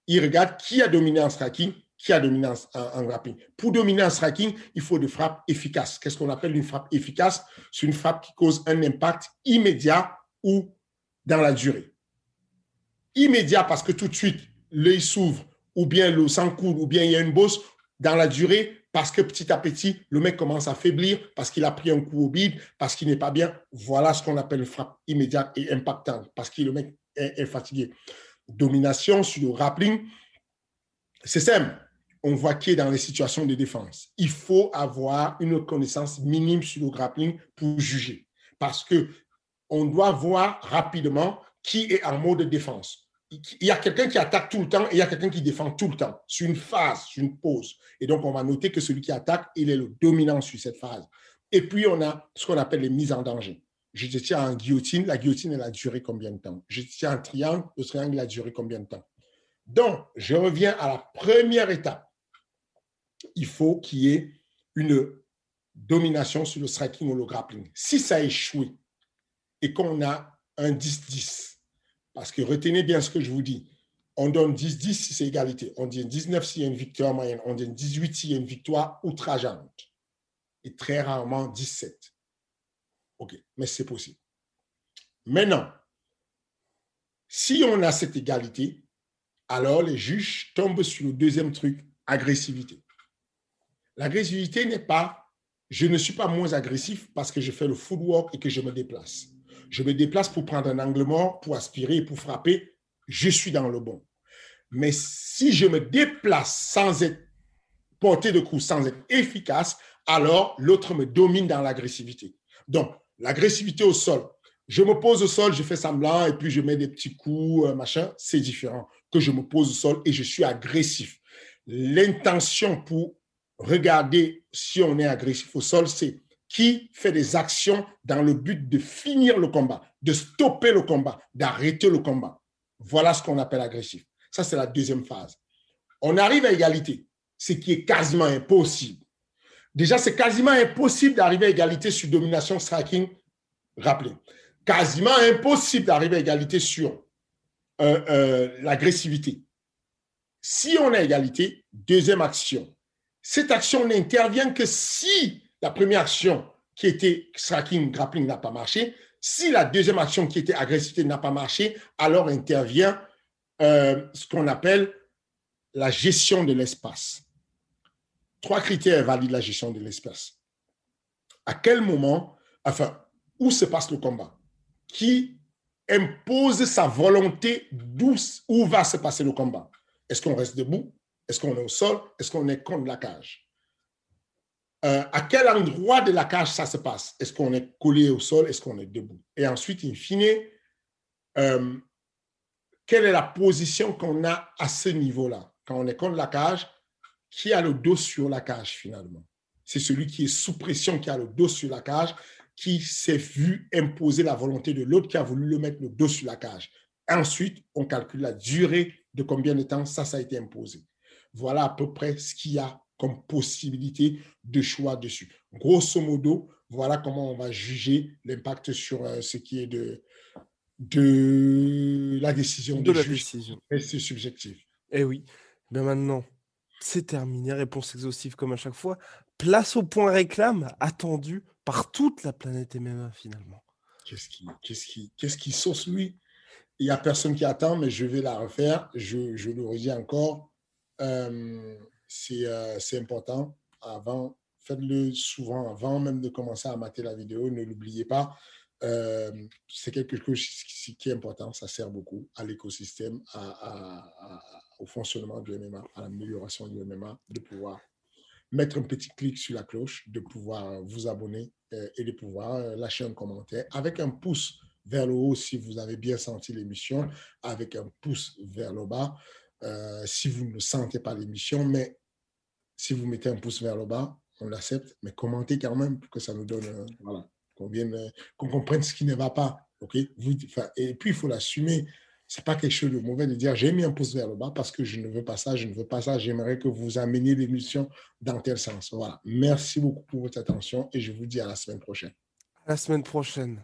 Ils regardent qui a dominé en striking, qui a dominance en, grappling. Pour dominer en striking, il faut des frappes efficaces. Qu'est-ce qu'on appelle une frappe efficace? C'est une frappe qui cause un impact immédiat ou dans la durée. Immédiat parce que tout de suite, l'œil s'ouvre, ou bien le sang coule, ou bien il y a une bosse dans la durée parce que petit à petit, le mec commence à faiblir, parce qu'il a pris un coup au bide, parce qu'il n'est pas bien. Voilà ce qu'on appelle une frappe immédiate et impactante, parce que le mec est, est fatigué. Domination sur le grappling, c'est simple on voit qui est dans les situations de défense. Il faut avoir une connaissance minime sur le grappling pour juger. Parce que on doit voir rapidement qui est en mode défense. Il y a quelqu'un qui attaque tout le temps et il y a quelqu'un qui défend tout le temps, sur une phase, sur une pause. Et donc, on va noter que celui qui attaque, il est le dominant sur cette phase. Et puis, on a ce qu'on appelle les mises en danger. Je tiens en guillotine, la guillotine, elle a duré combien de temps? Je te tiens en triangle, le triangle a duré combien de temps? Donc, je reviens à la première étape il faut qu'il y ait une domination sur le striking ou le grappling. Si ça échoue et qu'on a un 10-10, parce que retenez bien ce que je vous dis, on donne 10, 10 si c'est égalité. On dit 19 s'il y a une victoire moyenne. On dit 18 s'il y a une victoire outrageante. Et très rarement 17. OK, mais c'est possible. Maintenant, si on a cette égalité, alors les juges tombent sur le deuxième truc, agressivité. L'agressivité n'est pas je ne suis pas moins agressif parce que je fais le footwork et que je me déplace. Je me déplace pour prendre un angle mort, pour aspirer, pour frapper. Je suis dans le bon. Mais si je me déplace sans être porté de coup, sans être efficace, alors l'autre me domine dans l'agressivité. Donc, l'agressivité au sol. Je me pose au sol, je fais semblant et puis je mets des petits coups, euh, machin, c'est différent que je me pose au sol et je suis agressif. L'intention pour regarder si on est agressif au sol, c'est qui fait des actions dans le but de finir le combat, de stopper le combat, d'arrêter le combat. Voilà ce qu'on appelle agressif. Ça, c'est la deuxième phase. On arrive à égalité, ce qui est quasiment impossible. Déjà, c'est quasiment impossible d'arriver à égalité sur domination striking, rappelez. Quasiment impossible d'arriver à égalité sur euh, euh, l'agressivité. Si on a égalité, deuxième action, cette action n'intervient que si la première action qui était striking, grappling n'a pas marché. Si la deuxième action qui était agressivité n'a pas marché, alors intervient euh, ce qu'on appelle la gestion de l'espace. Trois critères valident la gestion de l'espace. À quel moment, enfin, où se passe le combat? Qui impose sa volonté? D'où où va se passer le combat? Est-ce qu'on reste debout? Est-ce qu'on est au sol? Est-ce qu'on est contre la cage? Euh, à quel endroit de la cage ça se passe? Est-ce qu'on est collé au sol? Est-ce qu'on est debout? Et ensuite, in fine, euh, quelle est la position qu'on a à ce niveau-là? Quand on est contre la cage, qui a le dos sur la cage finalement? C'est celui qui est sous pression, qui a le dos sur la cage, qui s'est vu imposer la volonté de l'autre qui a voulu le mettre le dos sur la cage. Ensuite, on calcule la durée de combien de temps ça, ça a été imposé. Voilà à peu près ce qu'il y a comme possibilité de choix dessus. Grosso modo, voilà comment on va juger l'impact sur euh, ce qui est de, de la décision de, la juge. décision. C'est subjectif. Eh oui. Ben maintenant, c'est terminé. Réponse exhaustive comme à chaque fois. Place au point réclame attendu par toute la planète MMA finalement. Qu'est-ce qui, qu'est-ce qui, qu'est-ce qui sauce lui? Il n'y a personne qui attend, mais je vais la refaire. Je, je le redis encore. Euh, euh, c'est important. Avant, faites-le souvent avant même de commencer à mater la vidéo. Ne l'oubliez pas. Euh, c'est quelque chose qui est important. Ça sert beaucoup à l'écosystème, au fonctionnement du MMA, à l'amélioration du MMA, de pouvoir mettre un petit clic sur la cloche, de pouvoir vous abonner et de pouvoir lâcher un commentaire avec un pouce vers le haut si vous avez bien senti l'émission, avec un pouce vers le bas euh, si vous ne sentez pas l'émission, mais si vous mettez un pouce vers le bas, on l'accepte, mais commentez quand même pour que ça nous donne, euh, voilà, qu'on euh, qu'on comprenne ce qui ne va pas. ok? Vous, et puis, il faut l'assumer. C'est pas quelque chose de mauvais de dire j'ai mis un pouce vers le bas parce que je ne veux pas ça, je ne veux pas ça. J'aimerais que vous ameniez l'émission dans tel sens. Voilà. Merci beaucoup pour votre attention et je vous dis à la semaine prochaine. À la semaine prochaine.